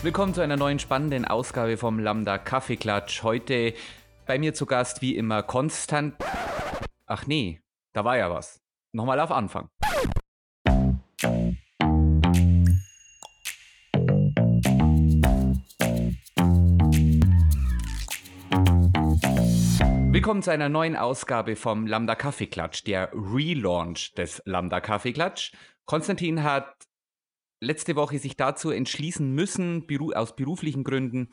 Willkommen zu einer neuen spannenden Ausgabe vom Lambda Kaffeeklatsch. Heute bei mir zu Gast wie immer Konstant. Ach nee, da war ja was. Nochmal auf Anfang. Willkommen zu einer neuen Ausgabe vom Lambda Kaffeeklatsch, der Relaunch des Lambda Kaffeeklatsch. Konstantin hat letzte Woche sich dazu entschließen müssen, beru aus beruflichen Gründen,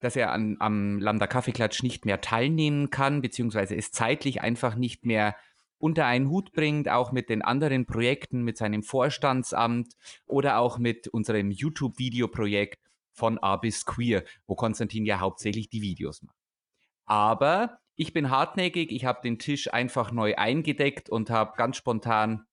dass er an, am Lambda Kaffeeklatsch nicht mehr teilnehmen kann, beziehungsweise es zeitlich einfach nicht mehr unter einen Hut bringt, auch mit den anderen Projekten, mit seinem Vorstandsamt oder auch mit unserem YouTube-Videoprojekt von A bis Queer, wo Konstantin ja hauptsächlich die Videos macht. Aber ich bin hartnäckig, ich habe den Tisch einfach neu eingedeckt und habe ganz spontan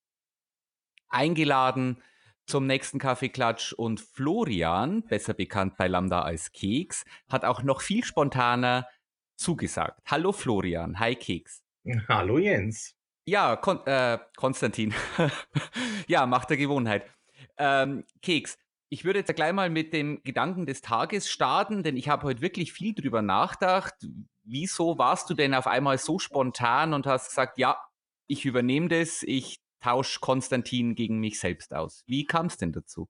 eingeladen, zum nächsten Kaffeeklatsch und Florian, besser bekannt bei Lambda als Keks, hat auch noch viel spontaner zugesagt. Hallo Florian, hi Keks. Hallo Jens. Ja, Kon äh, Konstantin. ja, macht der Gewohnheit. Ähm, Keks, ich würde jetzt gleich mal mit dem Gedanken des Tages starten, denn ich habe heute wirklich viel drüber nachgedacht. Wieso warst du denn auf einmal so spontan und hast gesagt, ja, ich übernehme das, ich tausche Konstantin gegen mich selbst aus. Wie kam es denn dazu?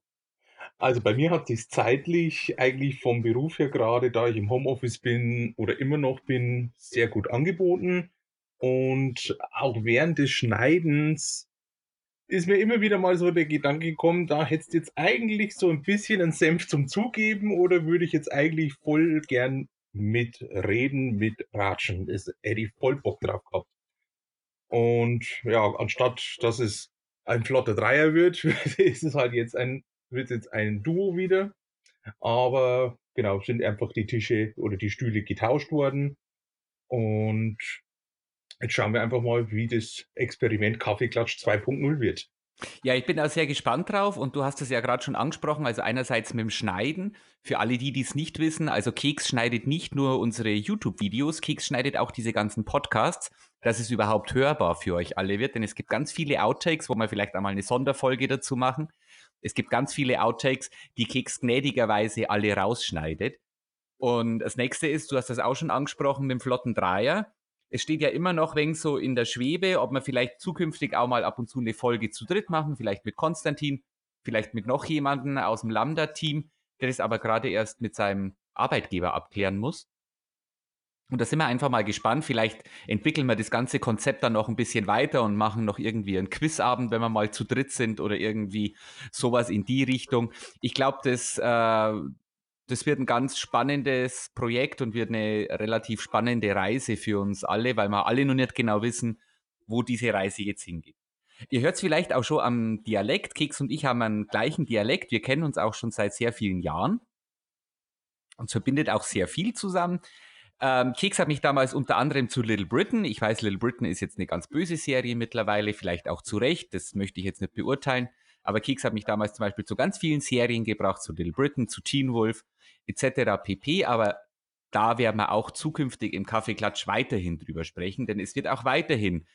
Also bei mir hat sich zeitlich eigentlich vom Beruf her gerade, da ich im Homeoffice bin oder immer noch bin, sehr gut angeboten. Und auch während des Schneidens ist mir immer wieder mal so der Gedanke gekommen, da hättest du jetzt eigentlich so ein bisschen einen Senf zum Zugeben oder würde ich jetzt eigentlich voll gern mitreden, mitratschen. Das hätte ich voll Bock drauf gehabt. Und ja, anstatt dass es ein flotter Dreier wird, ist es halt jetzt ein, wird jetzt ein Duo wieder. Aber genau, sind einfach die Tische oder die Stühle getauscht worden. Und jetzt schauen wir einfach mal, wie das Experiment Kaffeeklatsch 2.0 wird. Ja, ich bin da sehr gespannt drauf und du hast es ja gerade schon angesprochen, also einerseits mit dem Schneiden. Für alle die, die es nicht wissen, also Keks schneidet nicht nur unsere YouTube-Videos, Keks schneidet auch diese ganzen Podcasts, dass es überhaupt hörbar für euch alle wird, denn es gibt ganz viele Outtakes, wo wir vielleicht einmal eine Sonderfolge dazu machen. Es gibt ganz viele Outtakes, die Keks gnädigerweise alle rausschneidet. Und das nächste ist, du hast das auch schon angesprochen, mit dem flotten Dreier es steht ja immer noch wegen so in der Schwebe, ob wir vielleicht zukünftig auch mal ab und zu eine Folge zu dritt machen, vielleicht mit Konstantin, vielleicht mit noch jemanden aus dem Lambda-Team, der das aber gerade erst mit seinem Arbeitgeber abklären muss. Und da sind wir einfach mal gespannt. Vielleicht entwickeln wir das ganze Konzept dann noch ein bisschen weiter und machen noch irgendwie einen Quizabend, wenn wir mal zu dritt sind oder irgendwie sowas in die Richtung. Ich glaube, das, äh, das wird ein ganz spannendes Projekt und wird eine relativ spannende Reise für uns alle, weil wir alle noch nicht genau wissen, wo diese Reise jetzt hingeht. Ihr hört es vielleicht auch schon am Dialekt. Keks und ich haben einen gleichen Dialekt. Wir kennen uns auch schon seit sehr vielen Jahren. Uns verbindet auch sehr viel zusammen. Ähm, Keks hat mich damals unter anderem zu Little Britain. Ich weiß, Little Britain ist jetzt eine ganz böse Serie mittlerweile, vielleicht auch zu Recht. Das möchte ich jetzt nicht beurteilen. Aber Keks hat mich damals zum Beispiel zu ganz vielen Serien gebracht, zu Little Britain, zu Teen Wolf etc. pp. Aber da werden wir auch zukünftig im Kaffeeklatsch weiterhin drüber sprechen, denn es wird auch weiterhin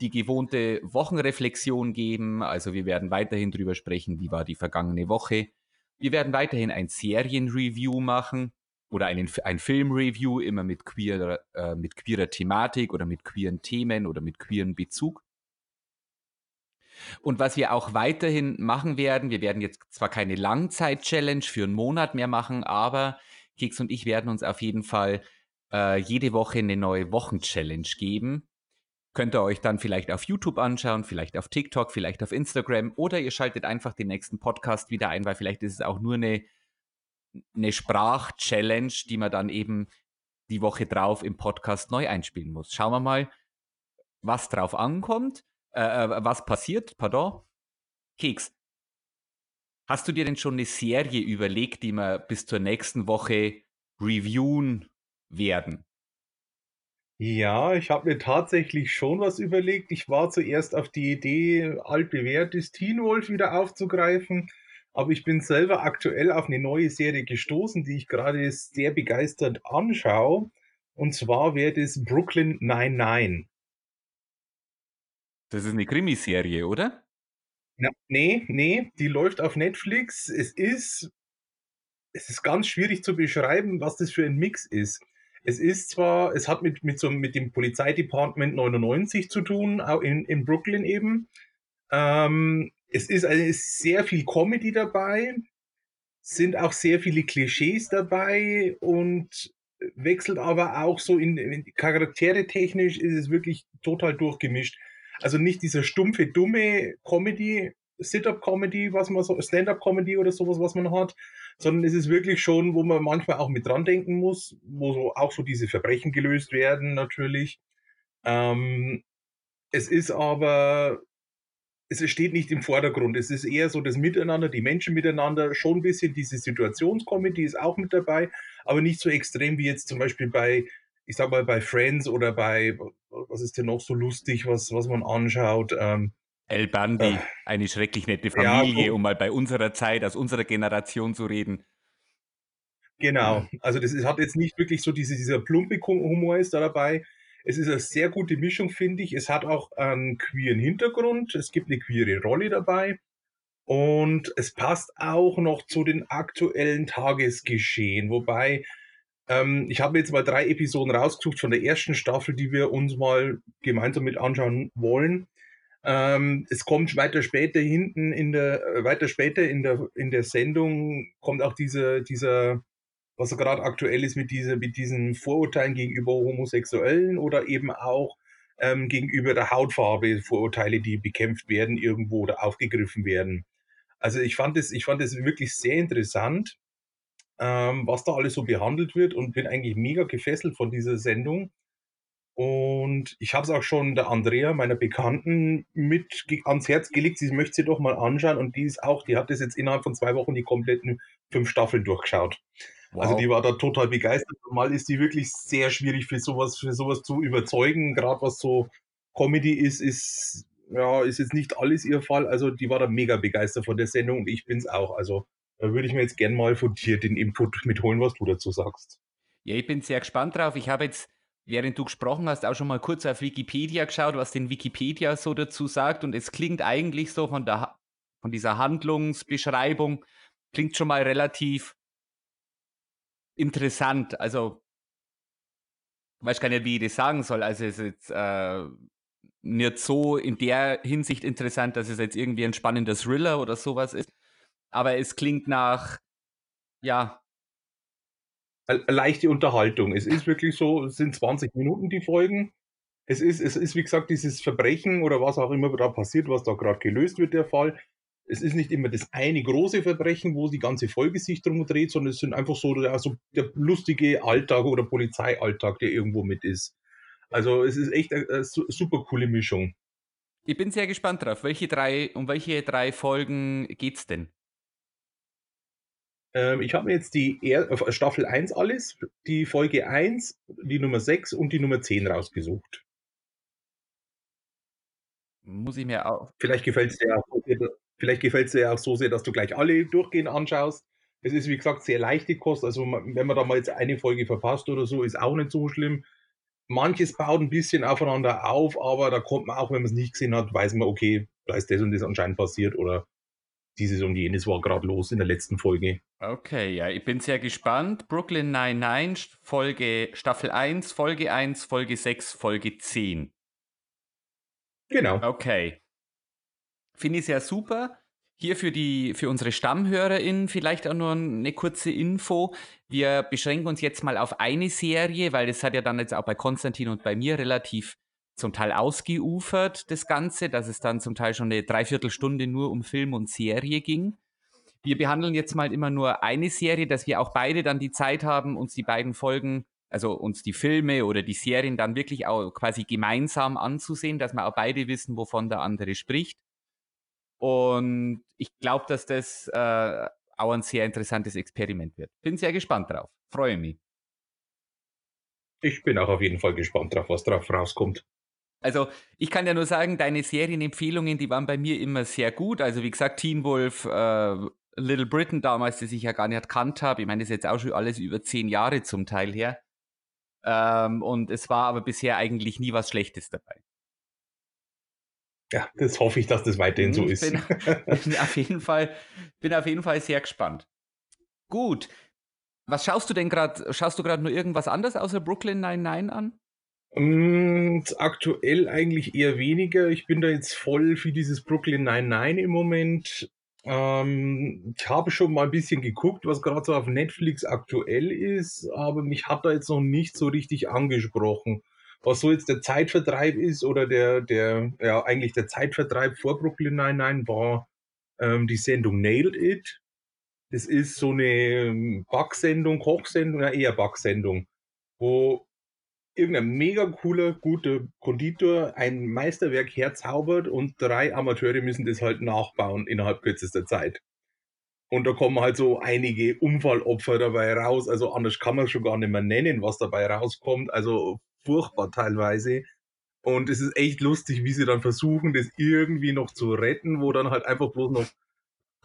die gewohnte Wochenreflexion geben. Also wir werden weiterhin drüber sprechen, wie war die vergangene Woche. Wir werden weiterhin ein Serienreview machen oder einen, ein Filmreview, immer mit queerer, äh, mit queerer Thematik oder mit queeren Themen oder mit queeren Bezug. Und was wir auch weiterhin machen werden, wir werden jetzt zwar keine Langzeit-Challenge für einen Monat mehr machen, aber Keks und ich werden uns auf jeden Fall äh, jede Woche eine neue Wochen-Challenge geben. Könnt ihr euch dann vielleicht auf YouTube anschauen, vielleicht auf TikTok, vielleicht auf Instagram oder ihr schaltet einfach den nächsten Podcast wieder ein, weil vielleicht ist es auch nur eine, eine Sprach-Challenge, die man dann eben die Woche drauf im Podcast neu einspielen muss. Schauen wir mal, was drauf ankommt. Äh, äh, was passiert? Pardon? Keks. Hast du dir denn schon eine Serie überlegt, die wir bis zur nächsten Woche reviewen werden? Ja, ich habe mir tatsächlich schon was überlegt. Ich war zuerst auf die Idee, altbewährtes Teen Wolf wieder aufzugreifen. Aber ich bin selber aktuell auf eine neue Serie gestoßen, die ich gerade sehr begeistert anschaue. Und zwar wäre das Brooklyn 99. Das ist eine Krimiserie, oder? Ja, nee, nee, die läuft auf Netflix. Es ist es ist ganz schwierig zu beschreiben, was das für ein Mix ist. Es ist zwar, es hat mit, mit, so, mit dem Polizeidepartement 99 zu tun, auch in, in Brooklyn eben. Ähm, es ist, also, ist sehr viel Comedy dabei, sind auch sehr viele Klischees dabei und wechselt aber auch so in, in Charaktere technisch ist es wirklich total durchgemischt. Also nicht dieser stumpfe, dumme Comedy, Sit-up-Comedy, was man so, Stand-up-Comedy oder sowas, was man hat, sondern es ist wirklich schon, wo man manchmal auch mit dran denken muss, wo so auch so diese Verbrechen gelöst werden, natürlich. Ähm, es ist aber, es steht nicht im Vordergrund. Es ist eher so das Miteinander, die Menschen miteinander, schon ein bisschen diese Situationscomedy ist auch mit dabei, aber nicht so extrem wie jetzt zum Beispiel bei, ich sag mal, bei Friends oder bei, was ist denn noch so lustig, was, was man anschaut, ähm, El Bandi, äh, eine schrecklich nette Familie, ja, um mal bei unserer Zeit, aus unserer Generation zu reden. Genau, also das ist, hat jetzt nicht wirklich so diese, dieser plumpe Humor ist da dabei. Es ist eine sehr gute Mischung, finde ich. Es hat auch einen queeren Hintergrund, es gibt eine queere Rolle dabei und es passt auch noch zu den aktuellen Tagesgeschehen, wobei ähm, ich habe jetzt mal drei Episoden rausgesucht von der ersten Staffel, die wir uns mal gemeinsam mit anschauen wollen. Ähm, es kommt weiter später hinten in der, äh, weiter später in der, in der Sendung kommt auch diese, dieser, was gerade aktuell ist mit dieser, mit diesen Vorurteilen gegenüber Homosexuellen oder eben auch ähm, gegenüber der Hautfarbe Vorurteile, die bekämpft werden irgendwo oder aufgegriffen werden. Also ich fand es, ich fand es wirklich sehr interessant, ähm, was da alles so behandelt wird und bin eigentlich mega gefesselt von dieser Sendung. Und ich habe es auch schon der Andrea, meiner Bekannten, mit ans Herz gelegt. Sie möchte sie doch mal anschauen. Und die ist auch, die hat das jetzt innerhalb von zwei Wochen die kompletten fünf Staffeln durchgeschaut. Wow. Also die war da total begeistert. Normal ist die wirklich sehr schwierig für sowas, für sowas zu überzeugen. Gerade was so Comedy ist, ist, ja, ist jetzt nicht alles ihr Fall. Also die war da mega begeistert von der Sendung und ich bin's auch. Also da würde ich mir jetzt gern mal von dir den Input mitholen, was du dazu sagst. Ja, ich bin sehr gespannt drauf. Ich habe jetzt während du gesprochen hast, auch schon mal kurz auf Wikipedia geschaut, was denn Wikipedia so dazu sagt. Und es klingt eigentlich so von, der, von dieser Handlungsbeschreibung, klingt schon mal relativ interessant. Also, weiß gar nicht, wie ich das sagen soll. Also, es ist jetzt äh, nicht so in der Hinsicht interessant, dass es jetzt irgendwie ein spannender Thriller oder sowas ist. Aber es klingt nach, ja, leichte Unterhaltung. Es ist wirklich so, es sind 20 Minuten die Folgen. Es ist, es ist, wie gesagt, dieses Verbrechen oder was auch immer da passiert, was da gerade gelöst wird, der Fall. Es ist nicht immer das eine große Verbrechen, wo die ganze Folge sich drum dreht, sondern es sind einfach so also der lustige Alltag oder Polizeialltag, der irgendwo mit ist. Also es ist echt eine, eine super coole Mischung. Ich bin sehr gespannt drauf. Welche drei, um welche drei Folgen geht's denn? Ähm, ich habe mir jetzt die er Staffel 1 alles, die Folge 1, die Nummer 6 und die Nummer 10 rausgesucht. Muss ich mir auch. Vielleicht gefällt es dir, auch vielleicht gefällt's dir auch so sehr, dass du gleich alle durchgehend anschaust. Es ist, wie gesagt, sehr leichte Kost. Also, wenn man da mal jetzt eine Folge verpasst oder so, ist auch nicht so schlimm. Manches baut ein bisschen aufeinander auf, aber da kommt man auch, wenn man es nicht gesehen hat, weiß man, okay, da ist das und das anscheinend passiert oder dieses und jenes war gerade los in der letzten Folge. Okay, ja, ich bin sehr gespannt. Brooklyn 99, Folge Staffel 1, Folge 1, Folge 6, Folge 10. Genau. Okay. Finde ich sehr super. Hier für, die, für unsere StammhörerInnen vielleicht auch nur eine kurze Info. Wir beschränken uns jetzt mal auf eine Serie, weil das hat ja dann jetzt auch bei Konstantin und bei mir relativ zum Teil ausgeufert, das Ganze, dass es dann zum Teil schon eine Dreiviertelstunde nur um Film und Serie ging. Wir behandeln jetzt mal immer nur eine Serie, dass wir auch beide dann die Zeit haben, uns die beiden Folgen, also uns die Filme oder die Serien dann wirklich auch quasi gemeinsam anzusehen, dass wir auch beide wissen, wovon der andere spricht. Und ich glaube, dass das äh, auch ein sehr interessantes Experiment wird. Bin sehr gespannt drauf. Freue mich. Ich bin auch auf jeden Fall gespannt drauf, was drauf rauskommt. Also ich kann ja nur sagen, deine Serienempfehlungen, die waren bei mir immer sehr gut. Also wie gesagt, Teen Wolf, äh, Little Britain damals, das ich ja gar nicht erkannt habe. Ich meine, das ist jetzt auch schon alles über zehn Jahre zum Teil her. Ähm, und es war aber bisher eigentlich nie was Schlechtes dabei. Ja, das hoffe ich, dass das weiterhin so ich ist. Bin, bin, auf jeden Fall, bin auf jeden Fall sehr gespannt. Gut. Was schaust du denn gerade? Schaust du gerade nur irgendwas anderes außer Brooklyn 99 an? Mm, aktuell eigentlich eher weniger. Ich bin da jetzt voll für dieses Brooklyn 99 im Moment. Ähm, ich habe schon mal ein bisschen geguckt, was gerade so auf Netflix aktuell ist, aber mich hat da jetzt noch nicht so richtig angesprochen. Was so jetzt der Zeitvertreib ist oder der, der, ja, eigentlich der Zeitvertreib vor Brooklyn 99 war ähm, die Sendung Nailed It. Das ist so eine ähm, Backsendung, Kochsendung, ja eher Backsendung, wo irgendein mega cooler, guter Konditor ein Meisterwerk herzaubert und drei Amateure müssen das halt nachbauen innerhalb kürzester Zeit. Und da kommen halt so einige Unfallopfer dabei raus. Also anders kann man schon gar nicht mehr nennen, was dabei rauskommt. Also furchtbar teilweise. Und es ist echt lustig, wie sie dann versuchen, das irgendwie noch zu retten, wo dann halt einfach bloß noch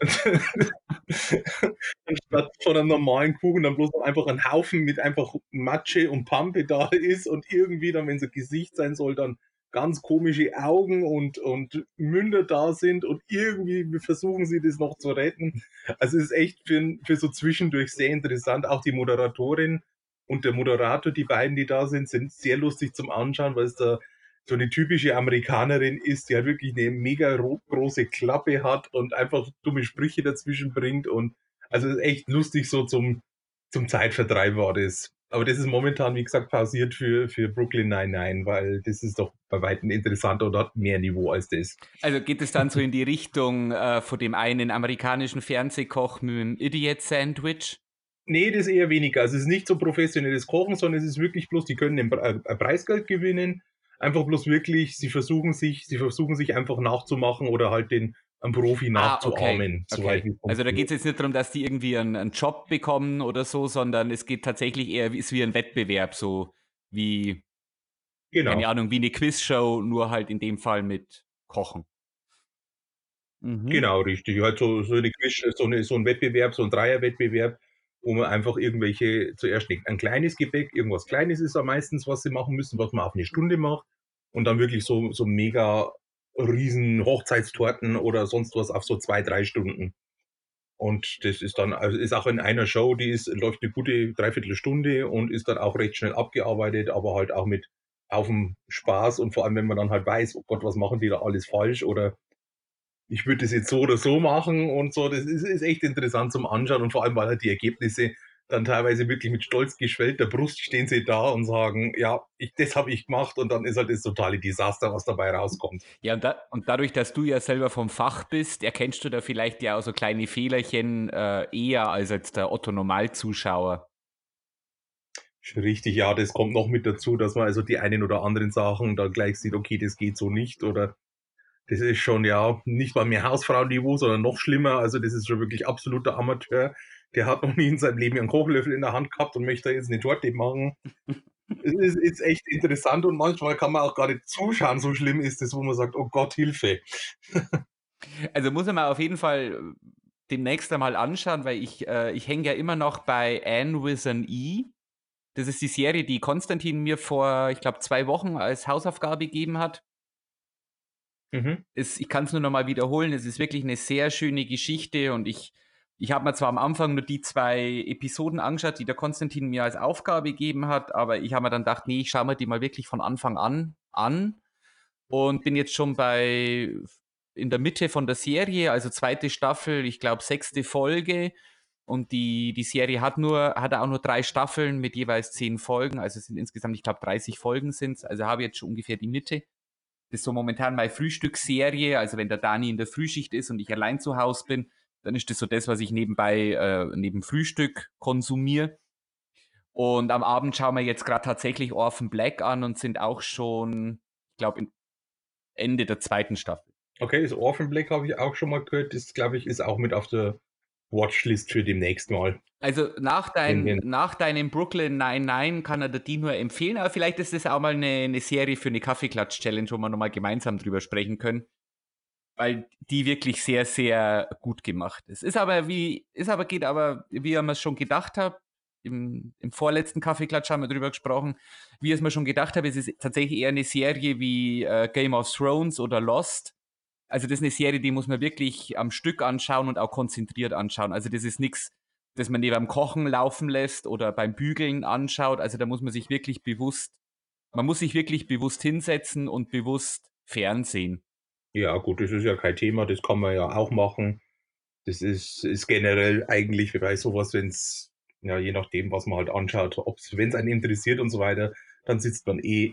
Anstatt von einem normalen Kuchen dann bloß noch einfach ein Haufen mit einfach Matsche und Pampe da ist und irgendwie dann, wenn es ein Gesicht sein soll, dann ganz komische Augen und, und Münder da sind und irgendwie versuchen sie das noch zu retten. Also es ist echt für, für so zwischendurch sehr interessant. Auch die Moderatorin und der Moderator, die beiden, die da sind, sind sehr lustig zum Anschauen, weil es da so eine typische Amerikanerin ist, die halt wirklich eine mega große Klappe hat und einfach dumme Sprüche dazwischen bringt und also echt lustig so zum, zum Zeitvertreib war das. Aber das ist momentan, wie gesagt, pausiert für, für Brooklyn 99, weil das ist doch bei weitem interessanter und hat mehr Niveau als das. Also geht es dann so in die Richtung äh, von dem einen amerikanischen Fernsehkoch mit dem Idiot Sandwich? Nee, das eher weniger. Also es ist nicht so professionelles Kochen, sondern es ist wirklich bloß, die können ein Preisgeld gewinnen einfach bloß wirklich, sie versuchen sich, sie versuchen sich einfach nachzumachen oder halt den einen Profi nachzuahmen. Ah, okay. okay. Also da geht es jetzt nicht darum, dass die irgendwie einen, einen, Job bekommen oder so, sondern es geht tatsächlich eher ist wie ein Wettbewerb, so wie genau. keine Ahnung, wie eine Quizshow, nur halt in dem Fall mit Kochen. Mhm. Genau, richtig. Halt so, so, eine Quiz, so, eine, so ein Wettbewerb, so ein Dreierwettbewerb, wo man einfach irgendwelche zuerst ein kleines Gebäck, irgendwas Kleines ist am meistens, was sie machen müssen, was man auf eine Stunde macht und dann wirklich so, so mega riesen Hochzeitstorten oder sonst was auf so zwei, drei Stunden. Und das ist dann, also ist auch in einer Show, die ist, läuft eine gute Dreiviertelstunde und ist dann auch recht schnell abgearbeitet, aber halt auch mit auf dem Spaß und vor allem, wenn man dann halt weiß, oh Gott, was machen die da alles falsch oder ich würde das jetzt so oder so machen und so. Das ist, ist echt interessant zum Anschauen und vor allem, weil halt die Ergebnisse dann teilweise wirklich mit stolz geschwellter Brust stehen sie da und sagen, ja, ich, das habe ich gemacht und dann ist halt das totale Desaster, was dabei rauskommt. Ja, und, da, und dadurch, dass du ja selber vom Fach bist, erkennst du da vielleicht ja auch so kleine Fehlerchen äh, eher als jetzt der Otto-Normalzuschauer. Richtig, ja, das kommt noch mit dazu, dass man also die einen oder anderen Sachen dann gleich sieht, okay, das geht so nicht oder das ist schon ja nicht mal mehr Hausfrauenniveau, sondern noch schlimmer. Also das ist schon wirklich absoluter Amateur. Der hat noch nie in seinem Leben einen Kochlöffel in der Hand gehabt und möchte jetzt eine Torte machen. es ist, ist, echt interessant und manchmal kann man auch gar nicht zuschauen, so schlimm ist es, wo man sagt, oh Gott, Hilfe. also muss man auf jeden Fall demnächst einmal anschauen, weil ich, äh, ich hänge ja immer noch bei Anne with an E. Das ist die Serie, die Konstantin mir vor, ich glaube, zwei Wochen als Hausaufgabe gegeben hat. Mhm. Es, ich kann es nur noch mal wiederholen, es ist wirklich eine sehr schöne Geschichte und ich, ich habe mir zwar am Anfang nur die zwei Episoden angeschaut, die der Konstantin mir als Aufgabe gegeben hat, aber ich habe mir dann gedacht, nee, ich schaue mir die mal wirklich von Anfang an an und bin jetzt schon bei in der Mitte von der Serie, also zweite Staffel, ich glaube sechste Folge. Und die, die Serie hat nur, hat auch nur drei Staffeln mit jeweils zehn Folgen. Also es sind insgesamt, ich glaube, 30 Folgen sind es. Also habe ich jetzt schon ungefähr die Mitte. Das ist so momentan meine Frühstücksserie. Also wenn der Dani in der Frühschicht ist und ich allein zu Hause bin, dann ist das so das, was ich nebenbei äh, neben Frühstück konsumiere. Und am Abend schauen wir jetzt gerade tatsächlich Orphan Black an und sind auch schon, ich glaube, Ende der zweiten Staffel. Okay, das Orphan Black habe ich auch schon mal gehört. Das, glaube ich, ist auch mit auf der Watchlist für demnächst mal. Also nach, dein, nach deinem Brooklyn 99 kann er dir nur empfehlen, aber vielleicht ist das auch mal eine, eine Serie für eine Kaffeeklatsch-Challenge, wo wir nochmal gemeinsam drüber sprechen können. Weil die wirklich sehr, sehr gut gemacht ist. Ist aber wie, ist aber, geht aber, wie ihr es schon gedacht habt, im, im vorletzten Kaffeeklatsch haben wir drüber gesprochen, wie ich es mir schon gedacht habe, es ist tatsächlich eher eine Serie wie äh, Game of Thrones oder Lost also das ist eine Serie, die muss man wirklich am Stück anschauen und auch konzentriert anschauen. Also das ist nichts, das man neben beim Kochen laufen lässt oder beim Bügeln anschaut. Also da muss man sich wirklich bewusst, man muss sich wirklich bewusst hinsetzen und bewusst fernsehen. Ja, gut, das ist ja kein Thema, das kann man ja auch machen. Das ist, ist generell eigentlich bei sowas, wenn es, ja, je nachdem, was man halt anschaut, wenn es einen interessiert und so weiter, dann sitzt man eh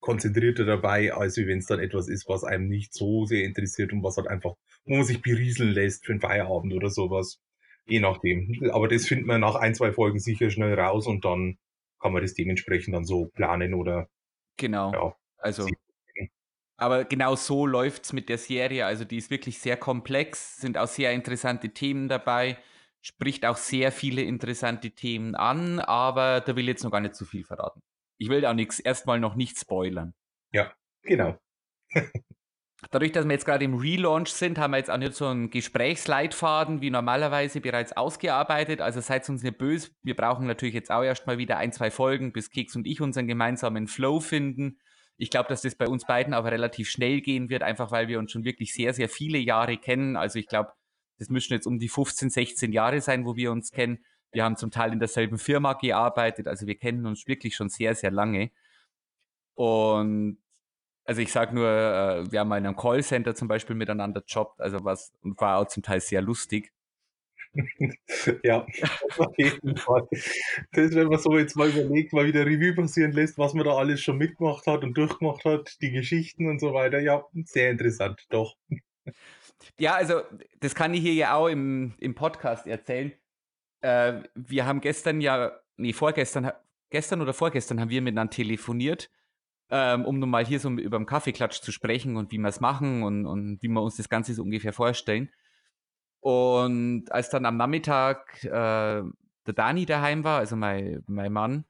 konzentrierter dabei, als wenn es dann etwas ist, was einem nicht so sehr interessiert und was halt einfach, wo man sich berieseln lässt für einen Feierabend oder sowas. Je nachdem. Aber das findet man nach ein, zwei Folgen sicher schnell raus und dann kann man das dementsprechend dann so planen oder. Genau. Ja, also. Aber genau so läuft es mit der Serie. Also die ist wirklich sehr komplex, sind auch sehr interessante Themen dabei, spricht auch sehr viele interessante Themen an, aber da will ich jetzt noch gar nicht zu viel verraten. Ich will auch nichts, erstmal noch nicht spoilern. Ja, genau. Dadurch, dass wir jetzt gerade im Relaunch sind, haben wir jetzt auch nicht so einen Gesprächsleitfaden wie normalerweise bereits ausgearbeitet. Also seid uns nicht böse. Wir brauchen natürlich jetzt auch erstmal wieder ein, zwei Folgen, bis Keks und ich unseren gemeinsamen Flow finden. Ich glaube, dass das bei uns beiden aber relativ schnell gehen wird, einfach weil wir uns schon wirklich sehr, sehr viele Jahre kennen. Also ich glaube, das müssen jetzt um die 15, 16 Jahre sein, wo wir uns kennen. Wir haben zum Teil in derselben Firma gearbeitet, also wir kennen uns wirklich schon sehr, sehr lange. Und also ich sage nur, äh, wir haben mal in einem Callcenter zum Beispiel miteinander jobbt, also was und war auch zum Teil sehr lustig. ja, auf jeden Fall. Das, wenn man so jetzt mal überlegt, mal wieder Revue passieren lässt, was man da alles schon mitgemacht hat und durchgemacht hat, die Geschichten und so weiter. Ja, sehr interessant, doch. Ja, also das kann ich hier ja auch im, im Podcast erzählen. Äh, wir haben gestern ja, nee, vorgestern, gestern oder vorgestern haben wir miteinander telefoniert, ähm, um nun mal hier so über den Kaffeeklatsch zu sprechen und wie wir es machen und, und wie wir uns das Ganze so ungefähr vorstellen. Und als dann am Nachmittag äh, der Dani daheim war, also mein, mein Mann,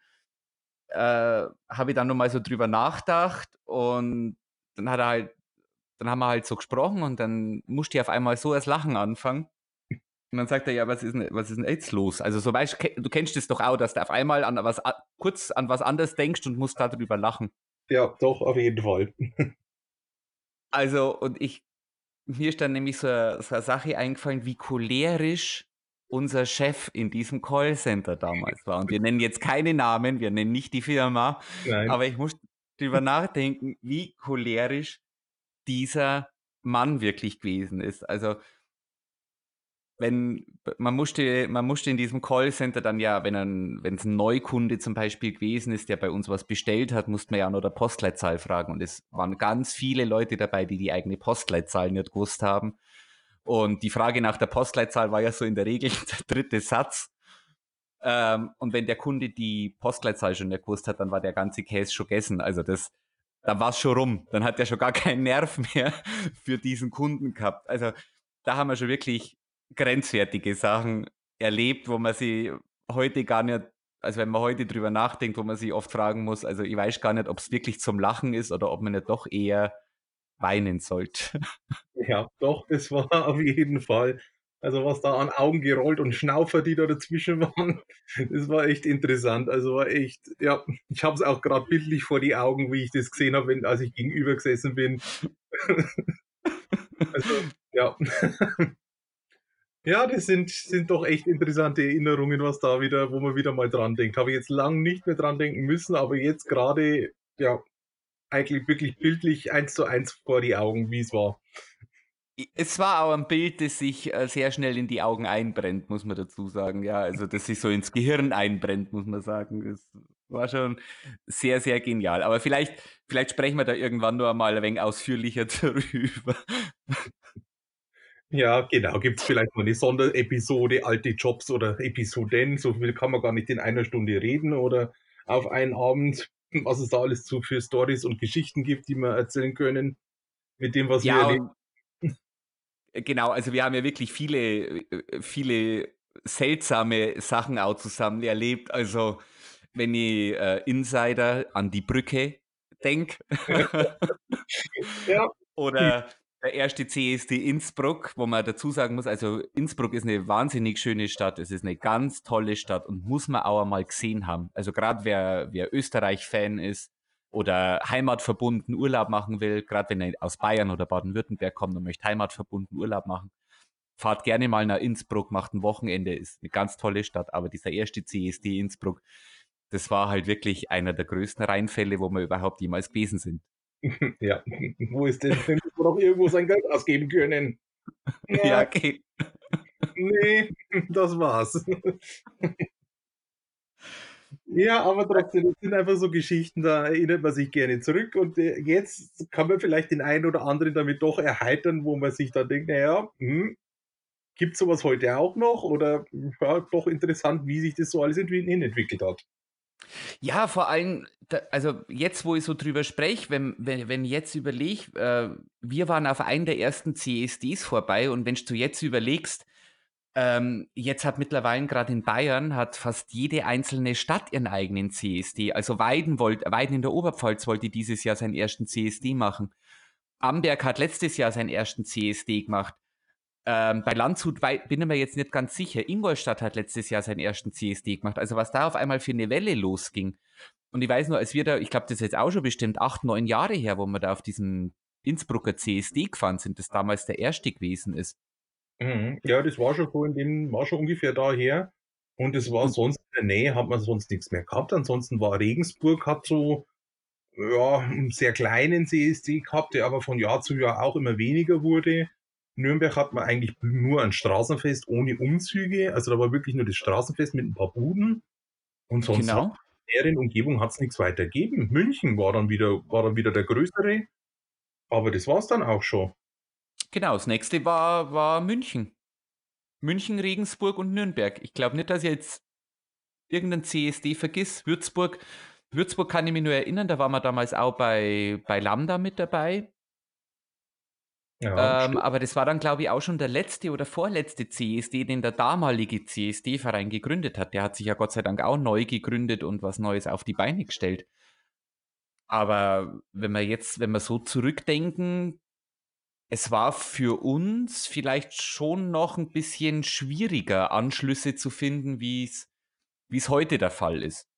äh, habe ich dann nochmal so drüber nachgedacht und dann hat er halt, dann haben wir halt so gesprochen und dann musste ich auf einmal so das Lachen anfangen. Und dann sagt er, ja, was ist denn, was ist denn jetzt los? Also so weißt du, kennst es doch auch, dass du auf einmal an was kurz an was anderes denkst und musst darüber lachen. Ja, doch, auf jeden Fall. also, und ich mir ist dann nämlich so, so eine Sache eingefallen, wie cholerisch unser Chef in diesem Callcenter damals war. Und wir nennen jetzt keine Namen, wir nennen nicht die Firma, Nein. aber ich muss drüber nachdenken, wie cholerisch dieser Mann wirklich gewesen ist. Also wenn man musste, man musste in diesem Callcenter dann ja, wenn ein, wenn es ein Neukunde zum Beispiel gewesen ist, der bei uns was bestellt hat, musste man ja noch der Postleitzahl fragen. Und es waren ganz viele Leute dabei, die die eigene Postleitzahl nicht gewusst haben. Und die Frage nach der Postleitzahl war ja so in der Regel der dritte Satz. Ähm, und wenn der Kunde die Postleitzahl schon nicht gewusst hat, dann war der ganze Case schon gegessen. Also das, da war es schon rum. Dann hat er schon gar keinen Nerv mehr für diesen Kunden gehabt. Also da haben wir schon wirklich grenzwertige Sachen erlebt, wo man sie heute gar nicht, also wenn man heute drüber nachdenkt, wo man sich oft fragen muss, also ich weiß gar nicht, ob es wirklich zum Lachen ist oder ob man nicht doch eher weinen sollte. Ja, doch, das war auf jeden Fall. Also was da an Augen gerollt und Schnaufer, die da dazwischen waren, das war echt interessant. Also war echt, ja, ich habe es auch gerade bildlich vor die Augen, wie ich das gesehen habe, als ich gegenüber gesessen bin. also, ja. Ja, das sind, sind doch echt interessante Erinnerungen, was da wieder, wo man wieder mal dran denkt. Habe ich jetzt lang nicht mehr dran denken müssen, aber jetzt gerade, ja, eigentlich wirklich bildlich eins zu eins vor die Augen, wie es war. Es war auch ein Bild, das sich äh, sehr schnell in die Augen einbrennt, muss man dazu sagen. Ja, also das sich so ins Gehirn einbrennt, muss man sagen. Das war schon sehr, sehr genial. Aber vielleicht, vielleicht sprechen wir da irgendwann nur einmal ein wenig ausführlicher darüber. Ja, genau. Gibt es vielleicht mal eine Sonderepisode, alte Jobs oder Episoden? So viel kann man gar nicht in einer Stunde reden oder auf einen Abend, was es da alles zu für Stories und Geschichten gibt, die wir erzählen können mit dem, was ja, wir erleben. Genau, also wir haben ja wirklich viele, viele seltsame Sachen auch zusammen erlebt. Also wenn ich äh, Insider an die Brücke denke. ja. Oder der erste CSD Innsbruck, wo man dazu sagen muss, also Innsbruck ist eine wahnsinnig schöne Stadt, es ist eine ganz tolle Stadt und muss man auch einmal gesehen haben. Also gerade wer, wer Österreich-Fan ist oder heimatverbunden Urlaub machen will, gerade wenn er aus Bayern oder Baden-Württemberg kommt und möchte heimatverbunden Urlaub machen, fahrt gerne mal nach Innsbruck, macht ein Wochenende, ist eine ganz tolle Stadt, aber dieser erste CSD Innsbruck, das war halt wirklich einer der größten Reinfälle, wo wir überhaupt jemals gewesen sind. Ja, wo ist denn, noch irgendwo sein Geld ausgeben können? Ja, ja okay. Nee, das war's. Ja, aber trotzdem, das sind einfach so Geschichten, da erinnert man sich gerne zurück und äh, jetzt kann man vielleicht den einen oder anderen damit doch erheitern, wo man sich dann denkt, naja, hm, gibt sowas heute auch noch oder ja, doch interessant, wie sich das so alles entwickelt hat. Ja, vor allem, also jetzt, wo ich so drüber spreche, wenn, wenn, wenn jetzt überlege, äh, wir waren auf einen der ersten CSDs vorbei und wenn du jetzt überlegst, ähm, jetzt hat mittlerweile gerade in Bayern hat fast jede einzelne Stadt ihren eigenen CSD. Also Weiden, wollt, Weiden in der Oberpfalz wollte dieses Jahr seinen ersten CSD machen. Amberg hat letztes Jahr seinen ersten CSD gemacht. Ähm, bei Landshut bin ich mir jetzt nicht ganz sicher. Ingolstadt hat letztes Jahr seinen ersten CSD gemacht. Also was da auf einmal für eine Welle losging. Und ich weiß nur, als wir da, ich glaube, das ist jetzt auch schon bestimmt acht, neun Jahre her, wo wir da auf diesem Innsbrucker CSD gefahren sind, das damals der erste gewesen ist. Mhm. Ja, das war schon so in dem, war schon ungefähr daher. Und es war sonst in der Nähe, hat man sonst nichts mehr gehabt. Ansonsten war Regensburg, hat so ja, einen sehr kleinen CSD gehabt, der aber von Jahr zu Jahr auch immer weniger wurde. Nürnberg hat man eigentlich nur ein Straßenfest ohne Umzüge. Also da war wirklich nur das Straßenfest mit ein paar Buden. Und sonst genau. in der Umgebung hat es nichts weiter gegeben. München war dann wieder, war dann wieder der größere. Aber das war es dann auch schon. Genau, das nächste war, war München. München, Regensburg und Nürnberg. Ich glaube nicht, dass ich jetzt irgendeinen CSD vergiss. Würzburg, Würzburg kann ich mich nur erinnern, da waren wir damals auch bei, bei Lambda mit dabei. Ja, ähm, aber das war dann, glaube ich, auch schon der letzte oder vorletzte CSD, den der damalige CSD-Verein gegründet hat. Der hat sich ja Gott sei Dank auch neu gegründet und was Neues auf die Beine gestellt. Aber wenn wir jetzt, wenn wir so zurückdenken, es war für uns vielleicht schon noch ein bisschen schwieriger, Anschlüsse zu finden, wie es wie es heute der Fall ist.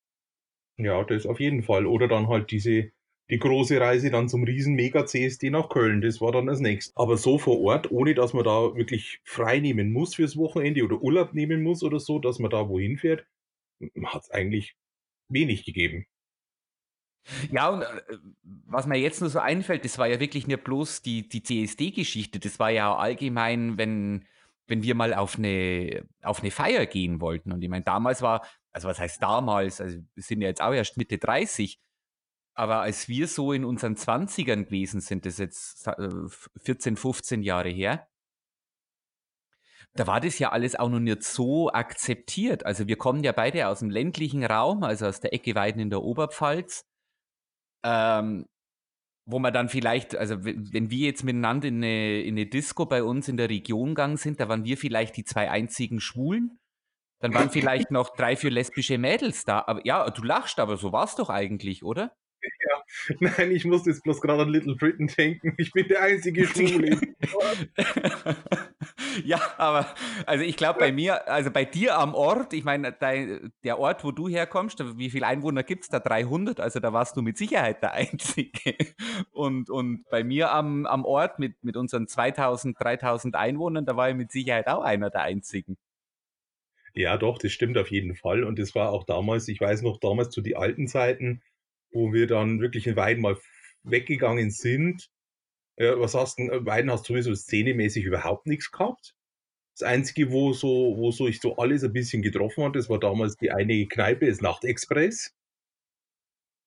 Ja, das auf jeden Fall. Oder dann halt diese, die große Reise dann zum riesen Mega-CSD nach Köln. Das war dann das nächste. Aber so vor Ort, ohne dass man da wirklich frei nehmen muss fürs Wochenende oder Urlaub nehmen muss oder so, dass man da wohin fährt, hat es eigentlich wenig gegeben. Ja, und äh, was mir jetzt nur so einfällt, das war ja wirklich nicht bloß die, die CSD-Geschichte, das war ja allgemein, wenn, wenn wir mal auf eine, auf eine Feier gehen wollten. Und ich meine, damals war, also was heißt damals, also wir sind ja jetzt auch erst Mitte 30, aber als wir so in unseren 20ern gewesen sind, das ist jetzt 14, äh, 15 Jahre her, da war das ja alles auch noch nicht so akzeptiert. Also wir kommen ja beide aus dem ländlichen Raum, also aus der Ecke Weiden in der Oberpfalz ähm, wo man dann vielleicht, also wenn wir jetzt miteinander in eine, in eine Disco bei uns in der Region gegangen sind, da waren wir vielleicht die zwei einzigen Schwulen. Dann waren vielleicht noch drei, vier lesbische Mädels da. Aber ja, du lachst, aber so war es doch eigentlich, oder? Nein, ich muss jetzt bloß gerade an Little Britain denken. Ich bin der einzige Schwule. ja, aber also ich glaube bei mir, also bei dir am Ort, ich meine, der Ort, wo du herkommst, wie viele Einwohner gibt es da? 300, also da warst du mit Sicherheit der Einzige. Und, und bei mir am, am Ort mit, mit unseren 2000, 3000 Einwohnern, da war ich mit Sicherheit auch einer der Einzigen. Ja, doch, das stimmt auf jeden Fall. Und das war auch damals, ich weiß noch, damals zu die alten Zeiten, wo wir dann wirklich in Weiden mal weggegangen sind. Ja, was hast du, Weiden hast du sowieso szenemäßig überhaupt nichts gehabt. Das Einzige, wo so, wo so ich so alles ein bisschen getroffen hat, das war damals die eine Kneipe, das Nachtexpress.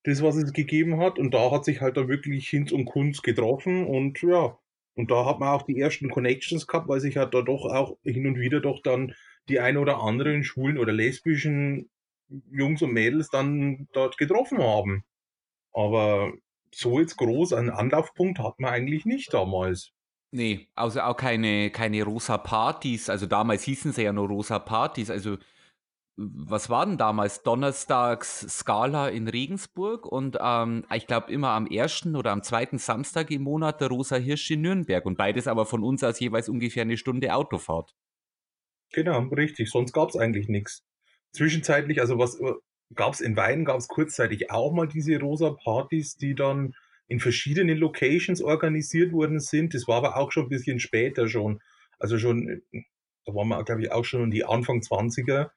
Das, was es gegeben hat. Und da hat sich halt dann wirklich Hinz und Kunst getroffen und ja. Und da hat man auch die ersten Connections gehabt, weil sich halt da doch auch hin und wieder doch dann die ein oder anderen schwulen oder lesbischen Jungs und Mädels dann dort getroffen haben. Aber so jetzt groß einen Anlaufpunkt hat man eigentlich nicht damals. Nee, also auch keine, keine rosa Partys. Also damals hießen sie ja nur rosa Partys. Also was war denn damals? Donnerstags Skala in Regensburg und ähm, ich glaube immer am ersten oder am zweiten Samstag im Monat der Rosa Hirsch in Nürnberg und beides aber von uns aus jeweils ungefähr eine Stunde Autofahrt. Genau, richtig. Sonst gab es eigentlich nichts. Zwischenzeitlich, also was gab es in Wein, gab es kurzzeitig auch mal diese rosa Partys, die dann in verschiedenen Locations organisiert worden sind. Das war aber auch schon ein bisschen später schon. Also schon, da waren wir, glaube ich, auch schon in die Anfang 20er.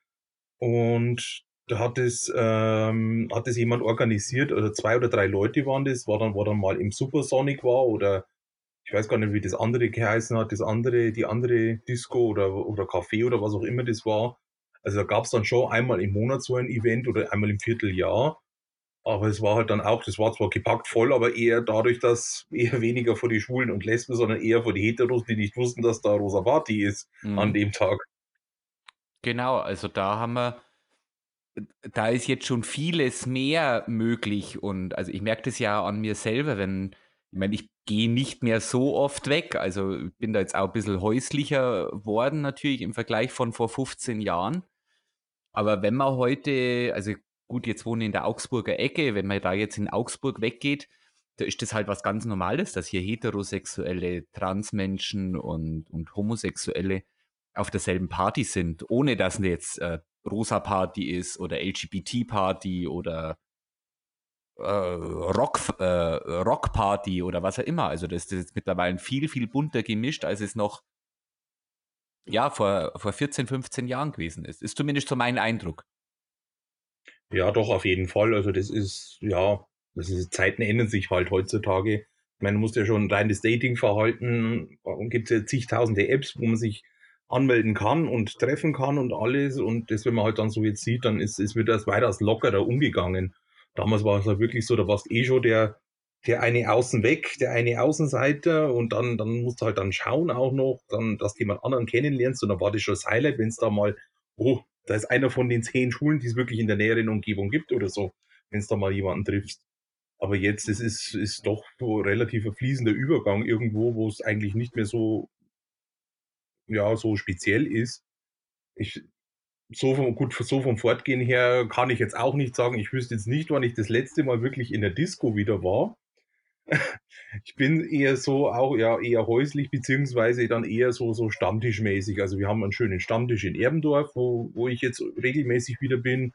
Und da hat es, ähm, hat es jemand organisiert, oder zwei oder drei Leute waren das, war dann, war dann mal im Supersonic war oder ich weiß gar nicht, wie das andere geheißen hat, das andere, die andere Disco oder, oder Café oder was auch immer das war. Also da gab es dann schon einmal im Monat so ein Event oder einmal im Vierteljahr. Aber es war halt dann auch, das war zwar gepackt voll, aber eher dadurch, dass eher weniger für die Schwulen und Lesben, sondern eher für die Heteros, die nicht wussten, dass da Rosa Party ist mhm. an dem Tag. Genau, also da haben wir, da ist jetzt schon vieles mehr möglich und also ich merke das ja an mir selber, wenn, ich meine, ich gehe nicht mehr so oft weg, also ich bin da jetzt auch ein bisschen häuslicher worden natürlich im Vergleich von vor 15 Jahren. Aber wenn man heute, also gut, jetzt wohne ich in der Augsburger Ecke, wenn man da jetzt in Augsburg weggeht, da ist das halt was ganz Normales, dass hier heterosexuelle Transmenschen und, und Homosexuelle auf derselben Party sind, ohne dass jetzt äh, Rosa Party ist oder LGBT Party oder äh, Rock, äh, Rock Party oder was auch immer. Also das, das ist mittlerweile viel, viel bunter gemischt, als es noch ja, vor, vor 14, 15 Jahren gewesen ist. Ist zumindest so mein Eindruck. Ja, doch, auf jeden Fall. Also das ist, ja, das ist, Zeiten ändern sich halt heutzutage. Du musst ja schon rein das Datingverhalten, und gibt es ja zigtausende Apps, wo man sich anmelden kann und treffen kann und alles. Und das, wenn man halt dann so jetzt sieht, dann ist, ist wird das weitaus lockerer umgegangen. Damals war es halt wirklich so, da warst eh schon der, der eine außen weg, der eine Außenseiter und dann, dann musst du halt dann schauen auch noch, dann, dass du jemand anderen kennenlernst und dann war das schon das Highlight, wenn es da mal, oh, da ist einer von den zehn Schulen, die es wirklich in der näheren Umgebung gibt oder so, wenn es da mal jemanden triffst. Aber jetzt, es ist, ist doch so relativ ein fließender Übergang irgendwo, wo es eigentlich nicht mehr so, ja, so speziell ist. Ich, so vom, gut, so vom Fortgehen her kann ich jetzt auch nicht sagen. Ich wüsste jetzt nicht, wann ich das letzte Mal wirklich in der Disco wieder war. ich bin eher so auch ja eher häuslich beziehungsweise dann eher so so Stammtischmäßig. Also wir haben einen schönen Stammtisch in Erbendorf, wo, wo ich jetzt regelmäßig wieder bin.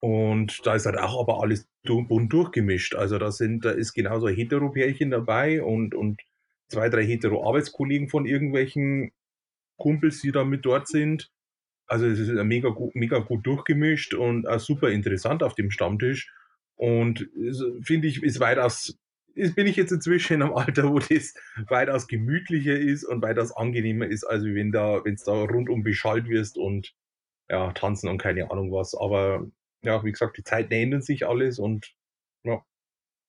Und da ist halt auch aber alles bunt durchgemischt. Also da sind, da ist genauso ein Hetero-Pärchen dabei und, und zwei, drei Hetero-Arbeitskollegen von irgendwelchen Kumpels, die da mit dort sind. Also es ist mega gut, mega gut durchgemischt und auch super interessant auf dem Stammtisch. Und finde ich, ist weitaus ist, bin ich jetzt inzwischen in einem Alter, wo das weitaus gemütlicher ist und weitaus angenehmer ist, als wenn da, wenn es da rundum beschallt wirst und ja, tanzen und keine Ahnung was. Aber ja, wie gesagt, die Zeiten ändern sich alles und ja,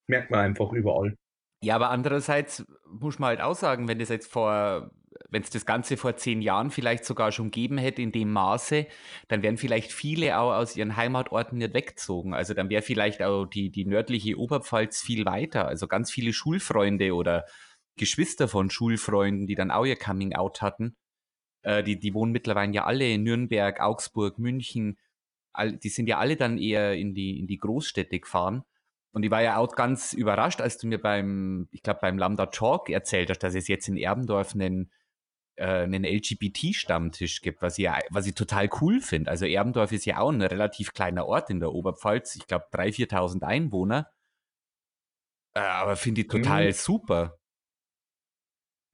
merkt man einfach überall. Ja, aber andererseits muss man halt auch sagen, wenn das jetzt vor wenn es das Ganze vor zehn Jahren vielleicht sogar schon gegeben hätte in dem Maße, dann wären vielleicht viele auch aus ihren Heimatorten nicht weggezogen. Also dann wäre vielleicht auch die, die nördliche Oberpfalz viel weiter. Also ganz viele Schulfreunde oder Geschwister von Schulfreunden, die dann auch ihr Coming Out hatten, äh, die, die wohnen mittlerweile ja alle in Nürnberg, Augsburg, München. All, die sind ja alle dann eher in die, in die Großstädte gefahren. Und ich war ja auch ganz überrascht, als du mir beim, ich glaube, beim Lambda Talk erzählt hast, dass es jetzt in Erbendorf einen äh, einen LGBT-Stammtisch gibt, was ich, was ich total cool finde. Also Erbendorf ist ja auch ein relativ kleiner Ort in der Oberpfalz. Ich glaube 3.000, 4.000 Einwohner. Äh, aber finde ich total mhm. super.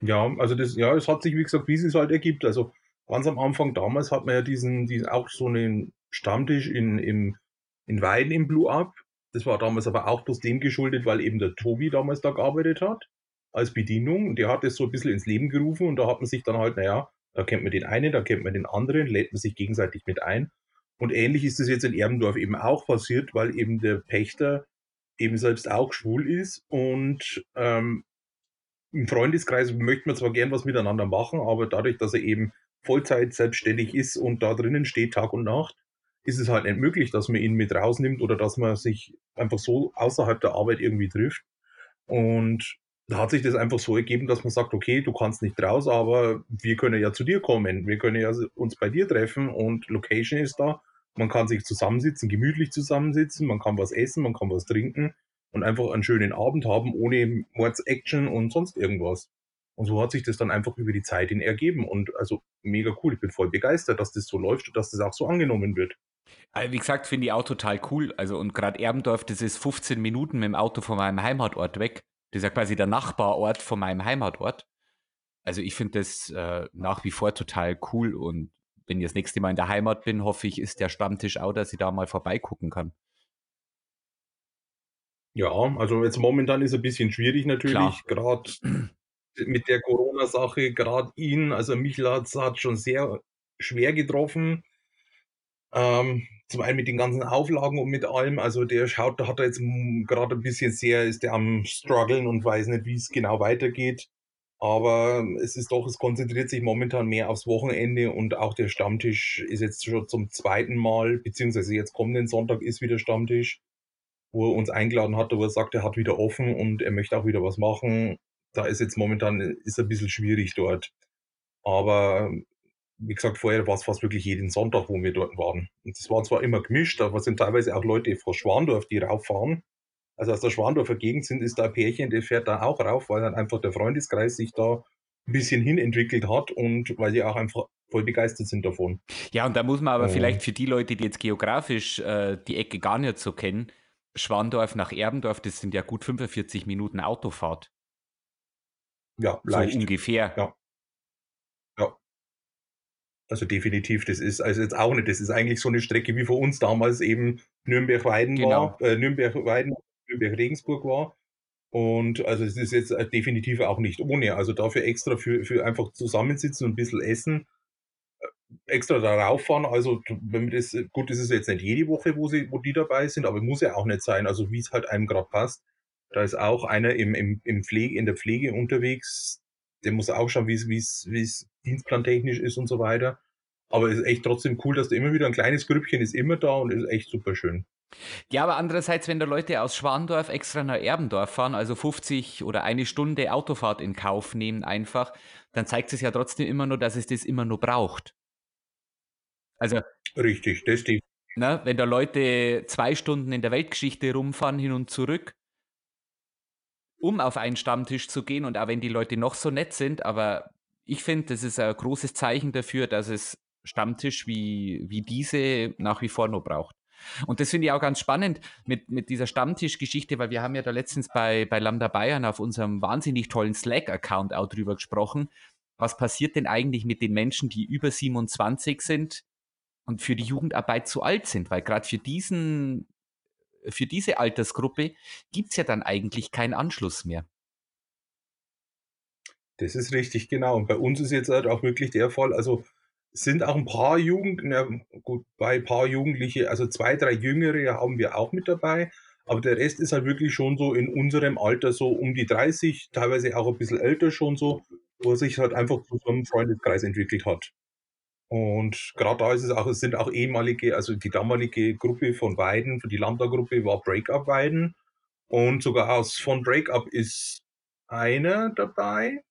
Ja, also das, ja, es hat sich, wie gesagt, wie es halt ergibt. Also ganz am Anfang damals hat man ja diesen, diesen auch so einen Stammtisch in, im, in Weiden im Blue Up. Das war damals aber auch bloß dem geschuldet, weil eben der Tobi damals da gearbeitet hat als Bedienung. Der hat es so ein bisschen ins Leben gerufen und da hat man sich dann halt, naja, da kennt man den einen, da kennt man den anderen, lädt man sich gegenseitig mit ein. Und ähnlich ist es jetzt in Erbendorf eben auch passiert, weil eben der Pächter eben selbst auch schwul ist und ähm, im Freundeskreis möchte man zwar gern was miteinander machen, aber dadurch, dass er eben Vollzeit selbstständig ist und da drinnen steht Tag und Nacht, ist es halt nicht möglich, dass man ihn mit rausnimmt oder dass man sich einfach so außerhalb der Arbeit irgendwie trifft. Und da hat sich das einfach so ergeben, dass man sagt, okay, du kannst nicht raus, aber wir können ja zu dir kommen. Wir können ja uns bei dir treffen und Location ist da. Man kann sich zusammensitzen, gemütlich zusammensitzen, man kann was essen, man kann was trinken und einfach einen schönen Abend haben, ohne Mords-Action und sonst irgendwas. Und so hat sich das dann einfach über die Zeit hin ergeben. Und also mega cool. Ich bin voll begeistert, dass das so läuft und dass das auch so angenommen wird. Also wie gesagt, finde ich auch total cool. Also und gerade Erbendorf, das ist 15 Minuten mit dem Auto von meinem Heimatort weg. Das ist ja quasi der Nachbarort von meinem Heimatort. Also ich finde das äh, nach wie vor total cool und wenn ich das nächste Mal in der Heimat bin, hoffe ich, ist der Stammtisch auch, dass ich da mal vorbeigucken kann. Ja, also jetzt momentan ist ein bisschen schwierig natürlich, gerade mit der Corona-Sache, gerade ihn, also Michel hat es schon sehr schwer getroffen. Ähm, zum einen mit den ganzen Auflagen und mit allem. Also der schaut, da hat er jetzt gerade ein bisschen sehr, ist der am struggeln und weiß nicht, wie es genau weitergeht. Aber es ist doch, es konzentriert sich momentan mehr aufs Wochenende und auch der Stammtisch ist jetzt schon zum zweiten Mal, beziehungsweise jetzt kommenden Sonntag ist wieder Stammtisch, wo er uns eingeladen hat, wo er sagt, er hat wieder offen und er möchte auch wieder was machen. Da ist jetzt momentan, ist ein bisschen schwierig dort. Aber wie gesagt, vorher war es fast wirklich jeden Sonntag, wo wir dort waren. Und das war zwar immer gemischt, aber es sind teilweise auch Leute von Schwandorf, die rauffahren. Also aus der Schwandorfer Gegend sind, ist da ein Pärchen, der fährt da auch rauf, weil dann einfach der Freundeskreis sich da ein bisschen hin entwickelt hat und weil sie auch einfach voll begeistert sind davon. Ja, und da muss man aber oh. vielleicht für die Leute, die jetzt geografisch äh, die Ecke gar nicht so kennen, Schwandorf nach Erbendorf, das sind ja gut 45 Minuten Autofahrt. Ja, leicht. So ungefähr. Ja. Also definitiv, das ist also jetzt auch nicht, das ist eigentlich so eine Strecke wie für uns damals eben Nürnberg-Weiden genau. war, äh, Nürnberg-Weiden, Nürnberg-Regensburg war. Und also es ist jetzt äh, definitiv auch nicht ohne. Also dafür extra für, für einfach zusammensitzen und ein bisschen essen, äh, extra darauf fahren. Also wenn das, gut, das ist jetzt nicht jede Woche, wo sie, wo die dabei sind, aber muss ja auch nicht sein. Also wie es halt einem gerade passt. Da ist auch einer im, im, im Pflege, in der Pflege unterwegs, der muss auch schauen, wie es, wie es, wie es dienstplantechnisch ist und so weiter. Aber es ist echt trotzdem cool, dass da immer wieder ein kleines Grüppchen ist immer da und ist echt super schön. Ja, aber andererseits, wenn da Leute aus Schwandorf extra nach Erbendorf fahren, also 50 oder eine Stunde Autofahrt in Kauf nehmen einfach, dann zeigt es ja trotzdem immer nur, dass es das immer nur braucht. Also. Richtig, das die. Ne, wenn da Leute zwei Stunden in der Weltgeschichte rumfahren, hin und zurück, um auf einen Stammtisch zu gehen und auch wenn die Leute noch so nett sind, aber ich finde, das ist ein großes Zeichen dafür, dass es Stammtisch wie, wie diese nach wie vor noch braucht. Und das finde ich auch ganz spannend mit, mit dieser Stammtischgeschichte, weil wir haben ja da letztens bei, bei Lambda Bayern auf unserem wahnsinnig tollen Slack-Account auch drüber gesprochen. Was passiert denn eigentlich mit den Menschen, die über 27 sind und für die Jugendarbeit zu alt sind? Weil gerade für diesen für diese Altersgruppe gibt es ja dann eigentlich keinen Anschluss mehr. Das ist richtig, genau. Und bei uns ist jetzt halt auch wirklich der Fall, also sind auch ein paar Jugend, na gut, bei ein paar Jugendliche, also zwei, drei Jüngere haben wir auch mit dabei, aber der Rest ist halt wirklich schon so in unserem Alter so um die 30, teilweise auch ein bisschen älter schon so, wo sich halt einfach zu so einem Freundeskreis entwickelt hat. Und gerade da ist es auch, es sind auch ehemalige, also die damalige Gruppe von Weiden, die Lambda-Gruppe war Breakup Weiden. Und sogar aus von Breakup ist einer dabei.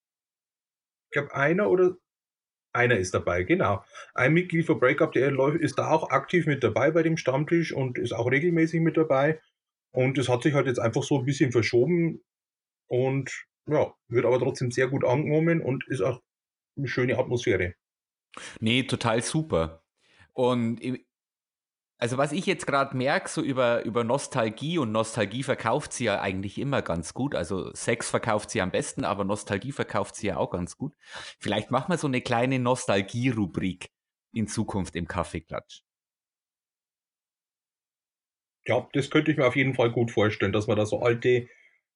Ich glaube, einer oder einer ist dabei, genau. Ein Mitglied von Breakup, der ist da auch aktiv mit dabei bei dem Stammtisch und ist auch regelmäßig mit dabei. Und es hat sich halt jetzt einfach so ein bisschen verschoben und ja, wird aber trotzdem sehr gut angenommen und ist auch eine schöne Atmosphäre. Nee, total super. Und also was ich jetzt gerade merke, so über, über Nostalgie und Nostalgie verkauft sie ja eigentlich immer ganz gut. Also Sex verkauft sie am besten, aber Nostalgie verkauft sie ja auch ganz gut. Vielleicht machen wir so eine kleine Nostalgie-Rubrik in Zukunft im Kaffeeklatsch. Ja, das könnte ich mir auf jeden Fall gut vorstellen, dass man da so alte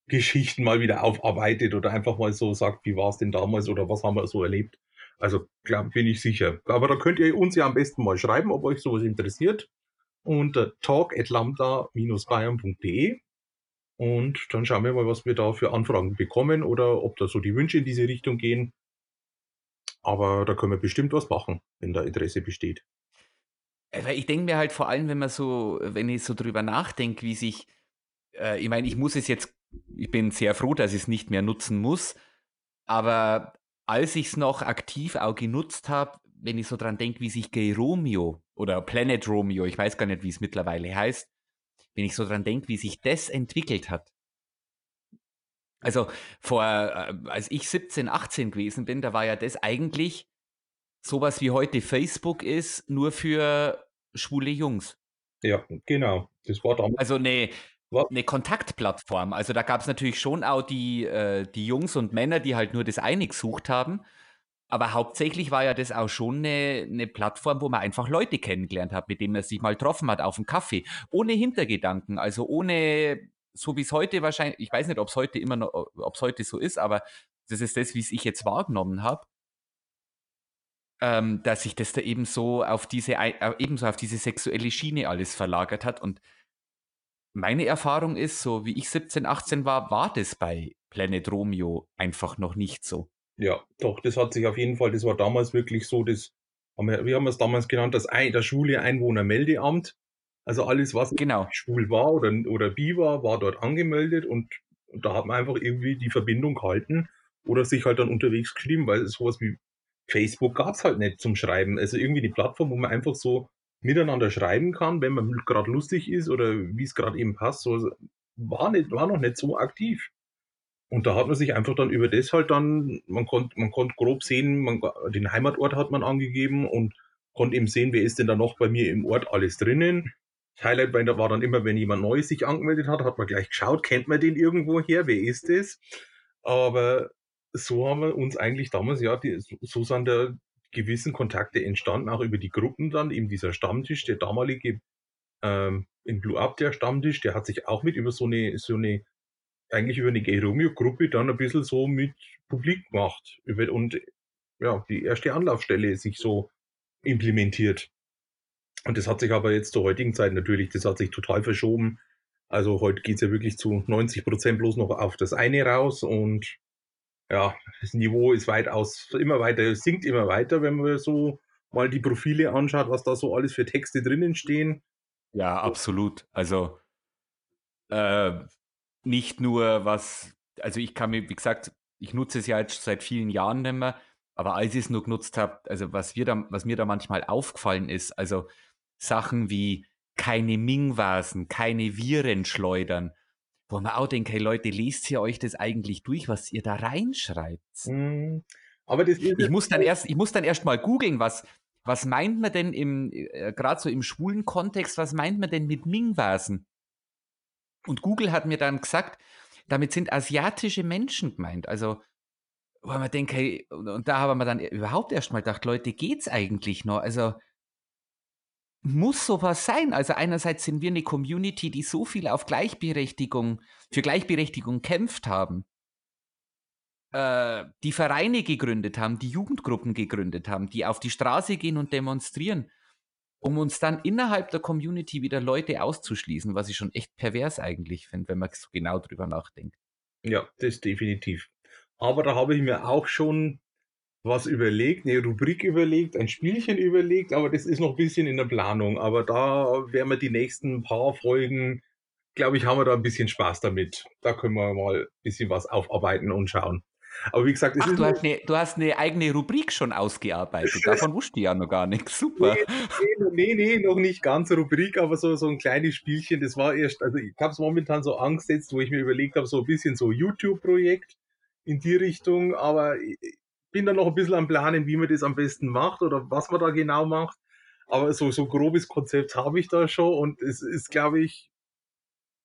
Geschichten mal wieder aufarbeitet oder einfach mal so sagt, wie war es denn damals oder was haben wir so erlebt. Also klar, bin ich sicher. Aber da könnt ihr uns ja am besten mal schreiben, ob euch sowas interessiert. Unter talk at lambda-bayern.de. Und dann schauen wir mal, was wir da für Anfragen bekommen oder ob da so die Wünsche in diese Richtung gehen. Aber da können wir bestimmt was machen, wenn da Interesse besteht. Weil ich denke mir halt vor allem, wenn man so, wenn ich so drüber nachdenke, wie sich, äh, ich meine, ich muss es jetzt, ich bin sehr froh, dass ich es nicht mehr nutzen muss, aber als ich es noch aktiv auch genutzt habe, wenn ich so dran denke, wie sich Gay Romeo oder Planet Romeo, ich weiß gar nicht, wie es mittlerweile heißt, wenn ich so dran denke, wie sich das entwickelt hat. Also vor, äh, als ich 17, 18 gewesen bin, da war ja das eigentlich sowas wie heute Facebook ist, nur für schwule Jungs. Ja, genau. Das war damals. Also eine? Eine Kontaktplattform. Also da gab es natürlich schon auch die, äh, die Jungs und Männer, die halt nur das eine gesucht haben. Aber hauptsächlich war ja das auch schon eine, eine Plattform, wo man einfach Leute kennengelernt hat, mit denen man sich mal getroffen hat auf dem Kaffee. Ohne Hintergedanken, also ohne, so wie es heute wahrscheinlich, ich weiß nicht, ob es heute immer noch, ob es heute so ist, aber das ist das, wie es ich jetzt wahrgenommen habe. Ähm, dass sich das da eben so auf diese, äh, ebenso auf diese sexuelle Schiene alles verlagert hat. Und meine Erfahrung ist, so wie ich 17, 18 war, war das bei Planet Romeo einfach noch nicht so. Ja, doch, das hat sich auf jeden Fall, das war damals wirklich so, das haben wir, wie haben wir es damals genannt, das, ein, das schwule Einwohnermeldeamt. Also alles, was genau. schwul war oder, oder bi war, war dort angemeldet und, und da hat man einfach irgendwie die Verbindung gehalten oder sich halt dann unterwegs geschrieben, weil sowas wie Facebook gab es halt nicht zum Schreiben. Also irgendwie die Plattform, wo man einfach so miteinander schreiben kann, wenn man gerade lustig ist oder wie es gerade eben passt, so war nicht, war noch nicht so aktiv. Und da hat man sich einfach dann über das halt dann, man konnte, man konnte grob sehen, man, den Heimatort hat man angegeben und konnte eben sehen, wer ist denn da noch bei mir im Ort alles drinnen. Highlight war dann immer, wenn jemand Neues sich angemeldet hat, hat man gleich geschaut, kennt man den irgendwo her, wer ist das? Aber so haben wir uns eigentlich damals, ja, die, so sind da gewissen Kontakte entstanden, auch über die Gruppen dann, eben dieser Stammtisch, der damalige ähm, in Blue Up, der Stammtisch, der hat sich auch mit über so eine, so eine, eigentlich über eine Gay Romeo Gruppe dann ein bisschen so mit publik gemacht. Über, und ja, die erste Anlaufstelle sich so implementiert. Und das hat sich aber jetzt zur heutigen Zeit natürlich, das hat sich total verschoben. Also heute geht's ja wirklich zu 90 Prozent bloß noch auf das eine raus und ja, das Niveau ist weitaus immer weiter, sinkt immer weiter, wenn man so mal die Profile anschaut, was da so alles für Texte drinnen stehen. Ja, absolut. Also äh, nicht nur was, also ich kann mir, wie gesagt, ich nutze es ja jetzt seit vielen Jahren nicht mehr, aber als ich es nur genutzt habe, also was, wir da, was mir da manchmal aufgefallen ist, also Sachen wie keine Ming-Vasen, keine Viren schleudern, wo man auch denkt, hey Leute, lest ihr euch das eigentlich durch, was ihr da reinschreibt? Mhm. Aber das ich muss dann erst, ich muss dann erst mal googeln, was, was meint man denn im, äh, gerade so im schwulen Kontext, was meint man denn mit Ming-Vasen? Und Google hat mir dann gesagt, damit sind asiatische Menschen gemeint. Also, wo man denkt, hey, und, da haben wir dann überhaupt erst mal gedacht, Leute, geht's eigentlich noch? Also, muss sowas sein. Also einerseits sind wir eine Community, die so viel auf Gleichberechtigung, für Gleichberechtigung kämpft haben, äh, die Vereine gegründet haben, die Jugendgruppen gegründet haben, die auf die Straße gehen und demonstrieren, um uns dann innerhalb der Community wieder Leute auszuschließen, was ich schon echt pervers eigentlich finde, wenn man so genau drüber nachdenkt. Ja, das definitiv. Aber da habe ich mir auch schon was überlegt, eine Rubrik überlegt, ein Spielchen überlegt, aber das ist noch ein bisschen in der Planung. Aber da werden wir die nächsten paar Folgen, glaube ich, haben wir da ein bisschen Spaß damit. Da können wir mal ein bisschen was aufarbeiten und schauen. Aber wie gesagt, Ach, du, hast eine, du hast eine eigene Rubrik schon ausgearbeitet. Davon wusste ich ja noch gar nichts. Super. Nee, nee, nee, noch nicht ganz Rubrik, aber so, so ein kleines Spielchen. Das war erst, also ich habe es momentan so angesetzt, wo ich mir überlegt habe, so ein bisschen so YouTube-Projekt in die Richtung, aber bin da noch ein bisschen am Planen, wie man das am besten macht oder was man da genau macht. Aber so, so grobes Konzept habe ich da schon und es ist, glaube ich,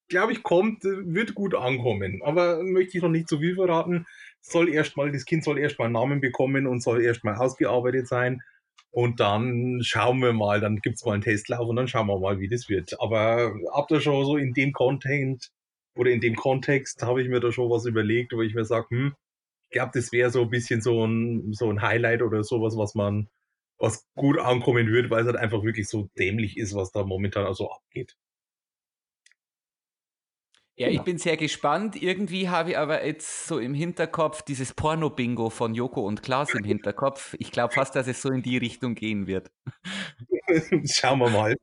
glaube ich, kommt, wird gut ankommen. Aber möchte ich noch nicht zu viel verraten. Soll erstmal, das Kind soll erstmal einen Namen bekommen und soll erstmal ausgearbeitet sein. Und dann schauen wir mal, dann gibt es mal einen Testlauf und dann schauen wir mal, wie das wird. Aber ab da schon so in dem Content oder in dem Kontext habe ich mir da schon was überlegt, wo ich mir sage, hm, glaube, das wäre so ein bisschen so ein, so ein Highlight oder sowas, was man, was gut ankommen wird, weil es halt einfach wirklich so dämlich ist, was da momentan also abgeht. Ja, ich bin sehr gespannt. Irgendwie habe ich aber jetzt so im Hinterkopf dieses Porno-Bingo von Joko und Klaas im Hinterkopf. Ich glaube fast, dass es so in die Richtung gehen wird. Schauen wir mal.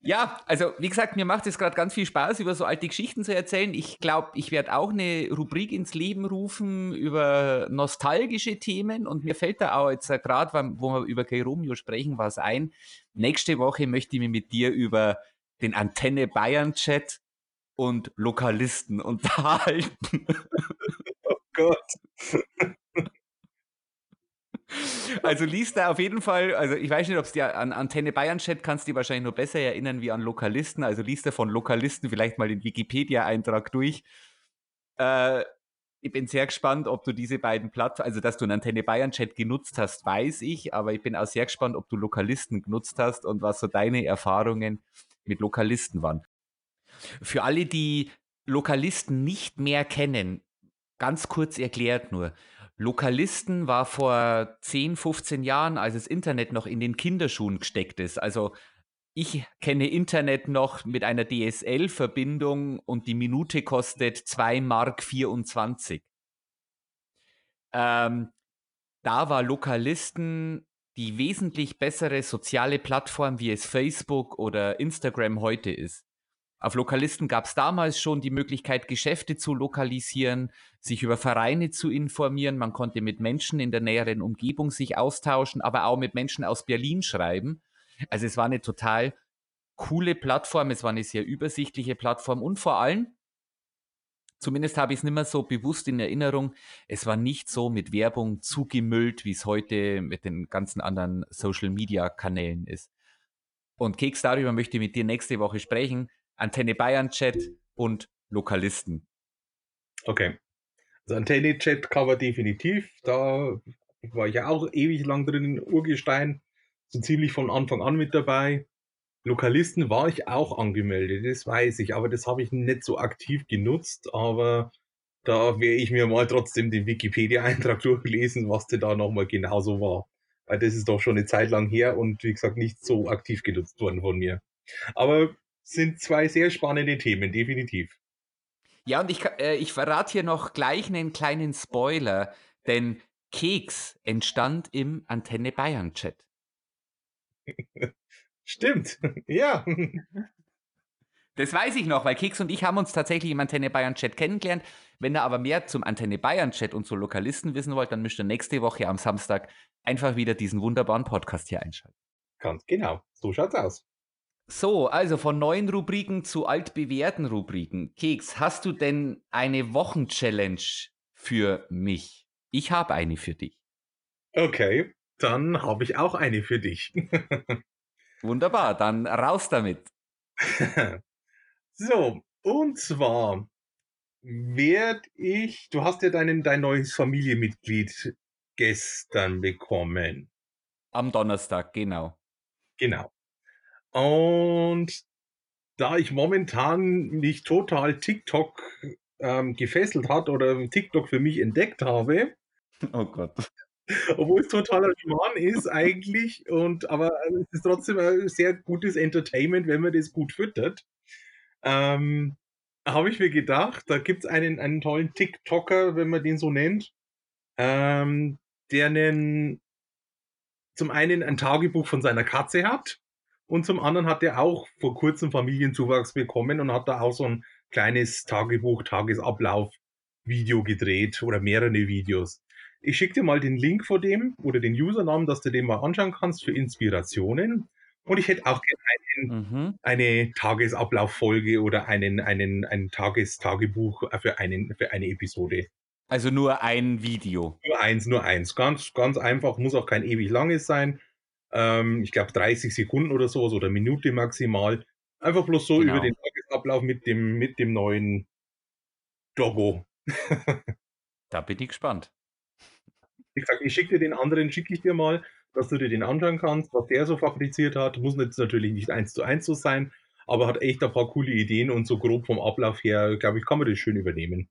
Ja, also wie gesagt, mir macht es gerade ganz viel Spaß, über so alte Geschichten zu erzählen. Ich glaube, ich werde auch eine Rubrik ins Leben rufen über nostalgische Themen und mir fällt da auch jetzt gerade, wo wir über Kay Romeo sprechen, was ein. Nächste Woche möchte ich mich mit dir über den Antenne Bayern Chat und Lokalisten unterhalten. Oh Gott. Also liest da auf jeden Fall, also ich weiß nicht, ob es dir an Antenne Bayern Chat kannst du dir wahrscheinlich nur besser erinnern wie an Lokalisten. Also liest da von Lokalisten vielleicht mal den Wikipedia-Eintrag durch. Äh, ich bin sehr gespannt, ob du diese beiden Plattformen, also dass du einen Antenne Bayern Chat genutzt hast, weiß ich, aber ich bin auch sehr gespannt, ob du Lokalisten genutzt hast und was so deine Erfahrungen mit Lokalisten waren. Für alle, die Lokalisten nicht mehr kennen, ganz kurz erklärt nur. Lokalisten war vor 10, 15 Jahren, als das Internet noch in den Kinderschuhen gesteckt ist. Also ich kenne Internet noch mit einer DSL-Verbindung und die Minute kostet 2 Mark 24. Ähm, da war Lokalisten die wesentlich bessere soziale Plattform, wie es Facebook oder Instagram heute ist. Auf Lokalisten gab es damals schon die Möglichkeit, Geschäfte zu lokalisieren, sich über Vereine zu informieren. Man konnte mit Menschen in der näheren Umgebung sich austauschen, aber auch mit Menschen aus Berlin schreiben. Also es war eine total coole Plattform, es war eine sehr übersichtliche Plattform und vor allem, zumindest habe ich es nicht mehr so bewusst in Erinnerung, es war nicht so mit Werbung zugemüllt, wie es heute mit den ganzen anderen Social-Media-Kanälen ist. Und Keks, darüber möchte ich mit dir nächste Woche sprechen. Antenne Bayern Chat und Lokalisten. Okay. Also Antenne Chat Cover definitiv. Da war ich ja auch ewig lang drin, Urgestein, so ziemlich von Anfang an mit dabei. Lokalisten war ich auch angemeldet, das weiß ich, aber das habe ich nicht so aktiv genutzt, aber da wäre ich mir mal trotzdem den Wikipedia-Eintrag durchgelesen, was da nochmal genauso war. Weil das ist doch schon eine Zeit lang her und wie gesagt nicht so aktiv genutzt worden von mir. Aber sind zwei sehr spannende Themen, definitiv. Ja, und ich, äh, ich verrate hier noch gleich einen kleinen Spoiler, denn Keks entstand im Antenne Bayern Chat. Stimmt, ja. Das weiß ich noch, weil Keks und ich haben uns tatsächlich im Antenne Bayern Chat kennengelernt. Wenn ihr aber mehr zum Antenne Bayern Chat und zu Lokalisten wissen wollt, dann müsst ihr nächste Woche am Samstag einfach wieder diesen wunderbaren Podcast hier einschalten. Ganz genau, so schaut's aus. So, also von neuen Rubriken zu altbewährten Rubriken. Keks, hast du denn eine Wochenchallenge für mich? Ich habe eine für dich. Okay, dann habe ich auch eine für dich. Wunderbar, dann raus damit. so, und zwar werde ich, du hast ja deinen, dein neues Familienmitglied gestern bekommen. Am Donnerstag, genau. Genau. Und da ich momentan mich total TikTok ähm, gefesselt hat oder TikTok für mich entdeckt habe. Oh Gott. Obwohl es totaler Schmarrn ist eigentlich und aber es ist trotzdem ein sehr gutes Entertainment, wenn man das gut füttert. Ähm, habe ich mir gedacht, da gibt es einen, einen tollen TikToker, wenn man den so nennt, ähm, der einen, zum einen ein Tagebuch von seiner Katze hat und zum anderen hat er auch vor kurzem Familienzuwachs bekommen und hat da auch so ein kleines Tagebuch, Tagesablauf Video gedreht oder mehrere Videos. Ich schicke dir mal den Link vor dem oder den Usernamen, dass du den mal anschauen kannst für Inspirationen. Und ich hätte auch gerne mhm. eine Tagesablauffolge oder einen, einen, ein Tagestagebuch für, einen, für eine Episode. Also nur ein Video. Nur eins, nur eins. Ganz, ganz einfach, muss auch kein ewig langes sein. Ähm, ich glaube 30 Sekunden oder sowas oder Minute maximal. Einfach bloß so genau. über den Tagesablauf mit dem, mit dem neuen Doggo. da bin ich gespannt. Wie gesagt, ich schicke dir den anderen, schicke ich dir mal, dass du dir den anschauen kannst, was der so fabriziert hat. Muss jetzt natürlich nicht eins zu eins so sein, aber hat echt ein paar coole Ideen und so grob vom Ablauf her, glaube ich, kann man das schön übernehmen.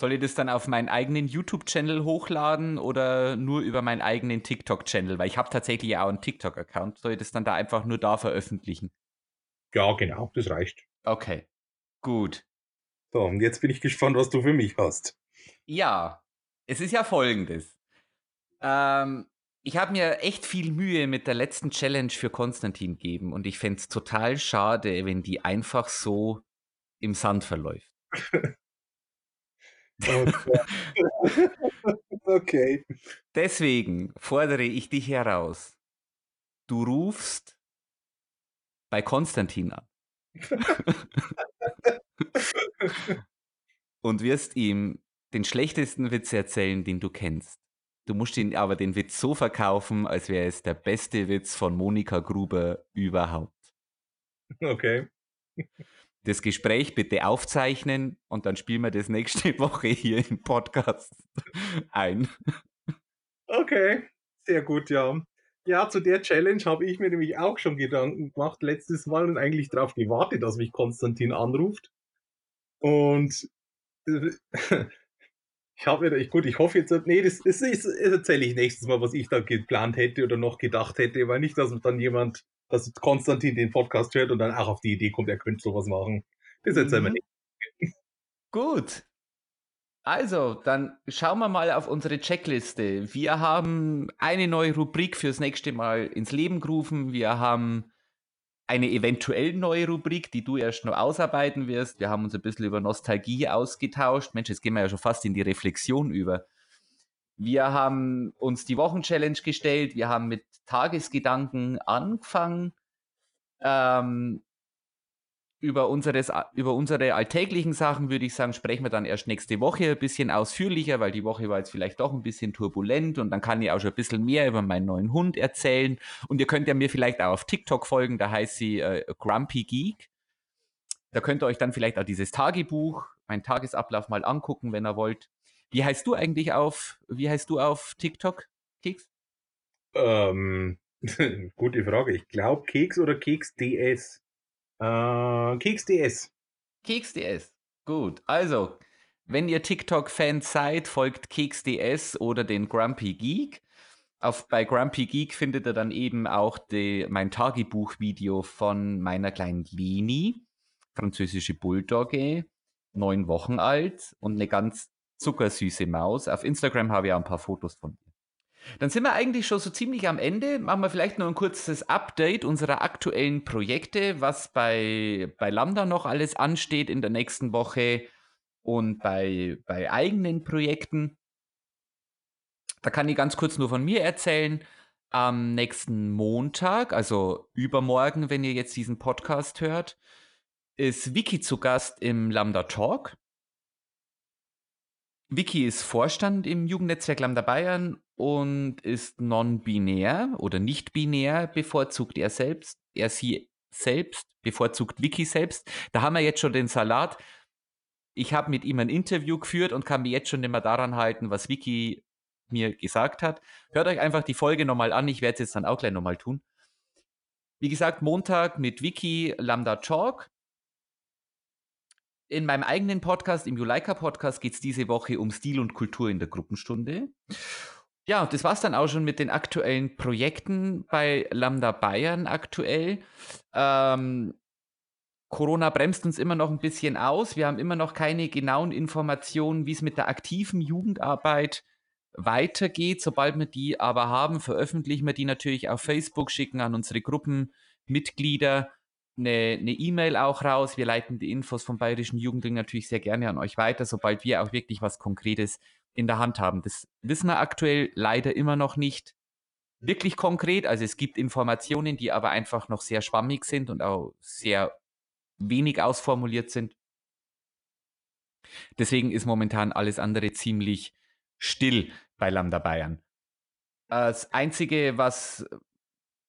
Soll ich das dann auf meinen eigenen YouTube-Channel hochladen oder nur über meinen eigenen TikTok-Channel? Weil ich habe tatsächlich auch einen TikTok-Account. Soll ich das dann da einfach nur da veröffentlichen? Ja, genau, das reicht. Okay, gut. So, und jetzt bin ich gespannt, was du für mich hast. Ja, es ist ja folgendes. Ähm, ich habe mir echt viel Mühe mit der letzten Challenge für Konstantin gegeben und ich fände es total schade, wenn die einfach so im Sand verläuft. okay. Deswegen fordere ich dich heraus. Du rufst bei Konstantin an. und wirst ihm den schlechtesten Witz erzählen, den du kennst. Du musst ihn aber den Witz so verkaufen, als wäre es der beste Witz von Monika Gruber überhaupt. Okay. Das Gespräch bitte aufzeichnen und dann spielen wir das nächste Woche hier im Podcast ein. Okay, sehr gut, ja. Ja, zu der Challenge habe ich mir nämlich auch schon Gedanken gemacht letztes Mal und eigentlich darauf gewartet, dass mich Konstantin anruft. Und äh, ich habe mir, gut, ich hoffe jetzt, nee, das, das, das erzähle ich nächstes Mal, was ich da geplant hätte oder noch gedacht hätte, weil nicht, dass dann jemand, dass Konstantin den Podcast hört und dann auch auf die Idee kommt, er könnte sowas machen. Das erzählen mhm. wir nicht. Gut. Also, dann schauen wir mal auf unsere Checkliste. Wir haben eine neue Rubrik fürs nächste Mal ins Leben gerufen. Wir haben eine eventuell neue Rubrik, die du erst noch ausarbeiten wirst. Wir haben uns ein bisschen über Nostalgie ausgetauscht. Mensch, jetzt gehen wir ja schon fast in die Reflexion über. Wir haben uns die Wochenchallenge gestellt. Wir haben mit Tagesgedanken angefangen. Ähm, über, unseres, über unsere alltäglichen Sachen würde ich sagen, sprechen wir dann erst nächste Woche ein bisschen ausführlicher, weil die Woche war jetzt vielleicht doch ein bisschen turbulent und dann kann ich auch schon ein bisschen mehr über meinen neuen Hund erzählen. Und ihr könnt ja mir vielleicht auch auf TikTok folgen, da heißt sie äh, Grumpy Geek. Da könnt ihr euch dann vielleicht auch dieses Tagebuch, meinen Tagesablauf mal angucken, wenn ihr wollt. Wie heißt du eigentlich auf, wie heißt du auf TikTok, Keks? Ähm, gute Frage. Ich glaube Keks oder Keks DS. Äh, KeksDS. KeksDS. Gut. Also, wenn ihr TikTok-Fans seid, folgt KeksDS oder den Grumpy Geek. Auf, bei Grumpy Geek findet ihr dann eben auch die, mein Tagebuch-Video von meiner kleinen Leni, französische Bulldogge, neun Wochen alt und eine ganz zuckersüße Maus. Auf Instagram habe ich auch ein paar Fotos von ihr. Dann sind wir eigentlich schon so ziemlich am Ende. Machen wir vielleicht noch ein kurzes Update unserer aktuellen Projekte, was bei, bei Lambda noch alles ansteht in der nächsten Woche und bei, bei eigenen Projekten. Da kann ich ganz kurz nur von mir erzählen. Am nächsten Montag, also übermorgen, wenn ihr jetzt diesen Podcast hört, ist Vicky zu Gast im Lambda Talk. Vicky ist Vorstand im Jugendnetzwerk Lambda Bayern und ist non-binär oder nicht binär, bevorzugt er selbst. Er sie selbst, bevorzugt Vicky selbst. Da haben wir jetzt schon den Salat. Ich habe mit ihm ein Interview geführt und kann mir jetzt schon immer daran halten, was Vicky mir gesagt hat. Hört euch einfach die Folge nochmal an. Ich werde es jetzt dann auch gleich nochmal tun. Wie gesagt, Montag mit Vicky Lambda Talk. In meinem eigenen Podcast, im Juleika Podcast, geht es diese Woche um Stil und Kultur in der Gruppenstunde. Ja, das war es dann auch schon mit den aktuellen Projekten bei Lambda Bayern aktuell. Ähm, Corona bremst uns immer noch ein bisschen aus. Wir haben immer noch keine genauen Informationen, wie es mit der aktiven Jugendarbeit weitergeht. Sobald wir die aber haben, veröffentlichen wir die natürlich auf Facebook, schicken an unsere Gruppenmitglieder eine E-Mail e auch raus. Wir leiten die Infos vom Bayerischen Jugendring natürlich sehr gerne an euch weiter, sobald wir auch wirklich was Konkretes in der Hand haben. Das wissen wir aktuell leider immer noch nicht wirklich konkret. Also es gibt Informationen, die aber einfach noch sehr schwammig sind und auch sehr wenig ausformuliert sind. Deswegen ist momentan alles andere ziemlich still bei Lambda Bayern. Das Einzige, was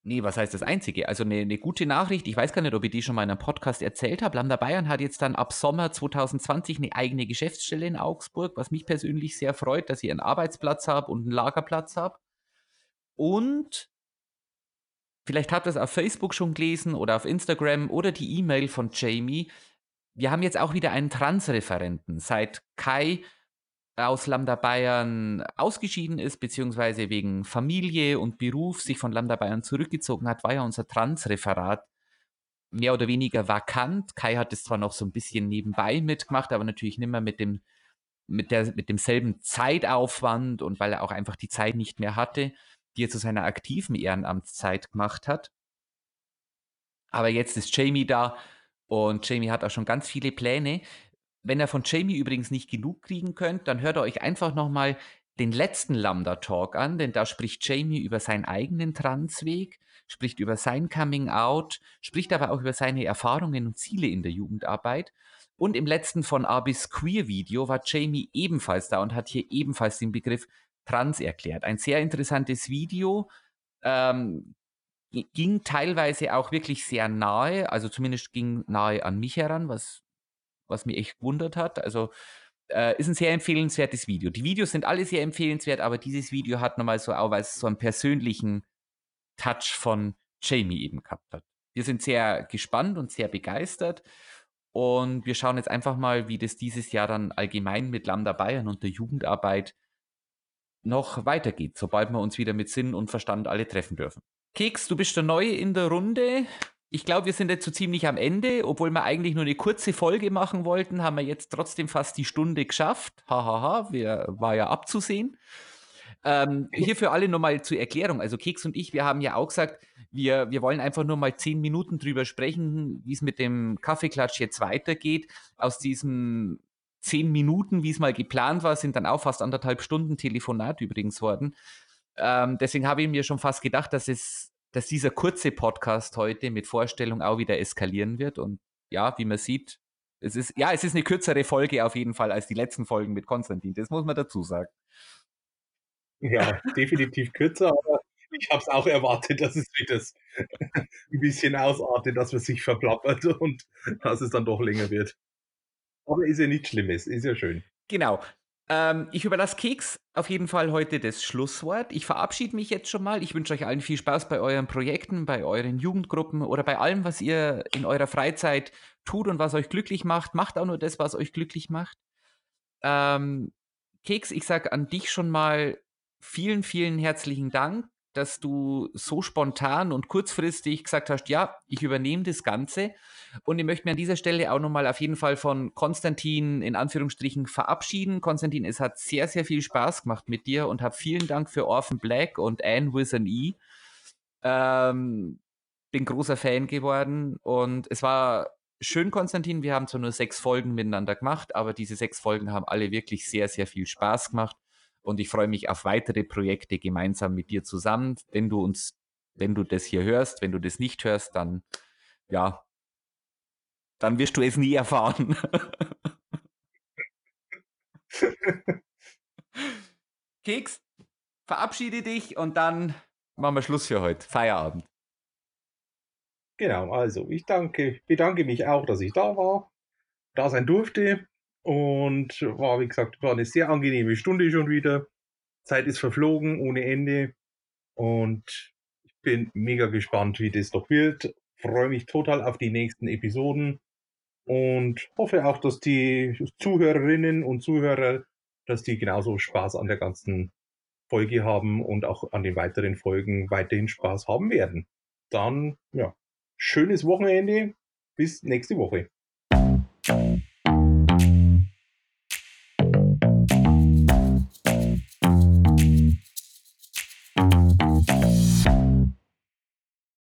Nee, was heißt das Einzige? Also eine, eine, gute Nachricht, ich weiß gar nicht, ob ich die schon mal in einem Podcast erzählt habe. Lambda Bayern hat jetzt dann ab Sommer 2020 eine eigene Geschäftsstelle in Augsburg, was mich persönlich sehr freut, dass ich einen Arbeitsplatz habe und einen Lagerplatz habe. Und vielleicht habt ihr es auf Facebook schon gelesen oder auf Instagram oder die E-Mail von Jamie. Wir haben jetzt auch wieder einen Transreferenten. Seit Kai aus Lambda Bayern ausgeschieden ist, beziehungsweise wegen Familie und Beruf sich von Lambda Bayern zurückgezogen hat, war ja unser Transreferat mehr oder weniger vakant. Kai hat es zwar noch so ein bisschen nebenbei mitgemacht, aber natürlich nicht mehr mit dem mit, der, mit demselben Zeitaufwand und weil er auch einfach die Zeit nicht mehr hatte, die er zu seiner aktiven Ehrenamtszeit gemacht hat. Aber jetzt ist Jamie da und Jamie hat auch schon ganz viele Pläne. Wenn ihr von Jamie übrigens nicht genug kriegen könnt, dann hört ihr euch einfach nochmal den letzten Lambda-Talk an, denn da spricht Jamie über seinen eigenen Transweg, spricht über sein Coming Out, spricht aber auch über seine Erfahrungen und Ziele in der Jugendarbeit. Und im letzten von A bis Queer Video war Jamie ebenfalls da und hat hier ebenfalls den Begriff Trans erklärt. Ein sehr interessantes Video. Ähm, ging teilweise auch wirklich sehr nahe, also zumindest ging nahe an mich heran, was, was mich echt gewundert hat. Also äh, ist ein sehr empfehlenswertes Video. Die Videos sind alle sehr empfehlenswert, aber dieses Video hat nochmal so auch so einen persönlichen Touch von Jamie eben gehabt hat. Wir sind sehr gespannt und sehr begeistert. Und wir schauen jetzt einfach mal, wie das dieses Jahr dann allgemein mit Lambda Bayern und der Jugendarbeit noch weitergeht, sobald wir uns wieder mit Sinn und Verstand alle treffen dürfen. Keks, du bist der Neue in der Runde. Ich glaube, wir sind jetzt so ziemlich am Ende. Obwohl wir eigentlich nur eine kurze Folge machen wollten, haben wir jetzt trotzdem fast die Stunde geschafft. Hahaha, ha, war ja abzusehen. Ähm, hier für alle nochmal zur Erklärung. Also Keks und ich, wir haben ja auch gesagt, wir, wir wollen einfach nur mal zehn Minuten drüber sprechen, wie es mit dem Kaffeeklatsch jetzt weitergeht. Aus diesen zehn Minuten, wie es mal geplant war, sind dann auch fast anderthalb Stunden Telefonat übrigens worden. Ähm, deswegen habe ich mir schon fast gedacht, dass es, dass dieser kurze Podcast heute mit Vorstellung auch wieder eskalieren wird. Und ja, wie man sieht, es ist, ja, es ist eine kürzere Folge auf jeden Fall als die letzten Folgen mit Konstantin. Das muss man dazu sagen. Ja, definitiv kürzer, aber ich habe es auch erwartet, dass es wieder ein bisschen ausartet, dass man sich verplappert und dass es dann doch länger wird. Aber ist ja nichts Schlimmes, ist ja schön. Genau. Ähm, ich überlasse Keks auf jeden Fall heute das Schlusswort. Ich verabschiede mich jetzt schon mal. Ich wünsche euch allen viel Spaß bei euren Projekten, bei euren Jugendgruppen oder bei allem, was ihr in eurer Freizeit tut und was euch glücklich macht. Macht auch nur das, was euch glücklich macht. Ähm, Keks, ich sage an dich schon mal vielen, vielen herzlichen Dank, dass du so spontan und kurzfristig gesagt hast, ja, ich übernehme das Ganze. Und ich möchte mir an dieser Stelle auch nochmal auf jeden Fall von Konstantin in Anführungsstrichen verabschieden. Konstantin, es hat sehr, sehr viel Spaß gemacht mit dir und habe vielen Dank für Orphan Black und Anne with an E. Ähm, bin großer Fan geworden und es war schön, Konstantin. Wir haben zwar nur sechs Folgen miteinander gemacht, aber diese sechs Folgen haben alle wirklich sehr, sehr viel Spaß gemacht. Und ich freue mich auf weitere Projekte gemeinsam mit dir zusammen. Wenn du uns, wenn du das hier hörst, wenn du das nicht hörst, dann ja, dann wirst du es nie erfahren. Keks, verabschiede dich und dann machen wir Schluss für heute. Feierabend. Genau, also ich danke, bedanke mich auch, dass ich da war, da sein durfte und war, wie gesagt, war eine sehr angenehme Stunde schon wieder. Zeit ist verflogen ohne Ende. Und ich bin mega gespannt, wie das doch wird. Freue mich total auf die nächsten Episoden und hoffe auch, dass die Zuhörerinnen und Zuhörer, dass die genauso Spaß an der ganzen Folge haben und auch an den weiteren Folgen weiterhin Spaß haben werden. Dann, ja, schönes Wochenende. Bis nächste Woche.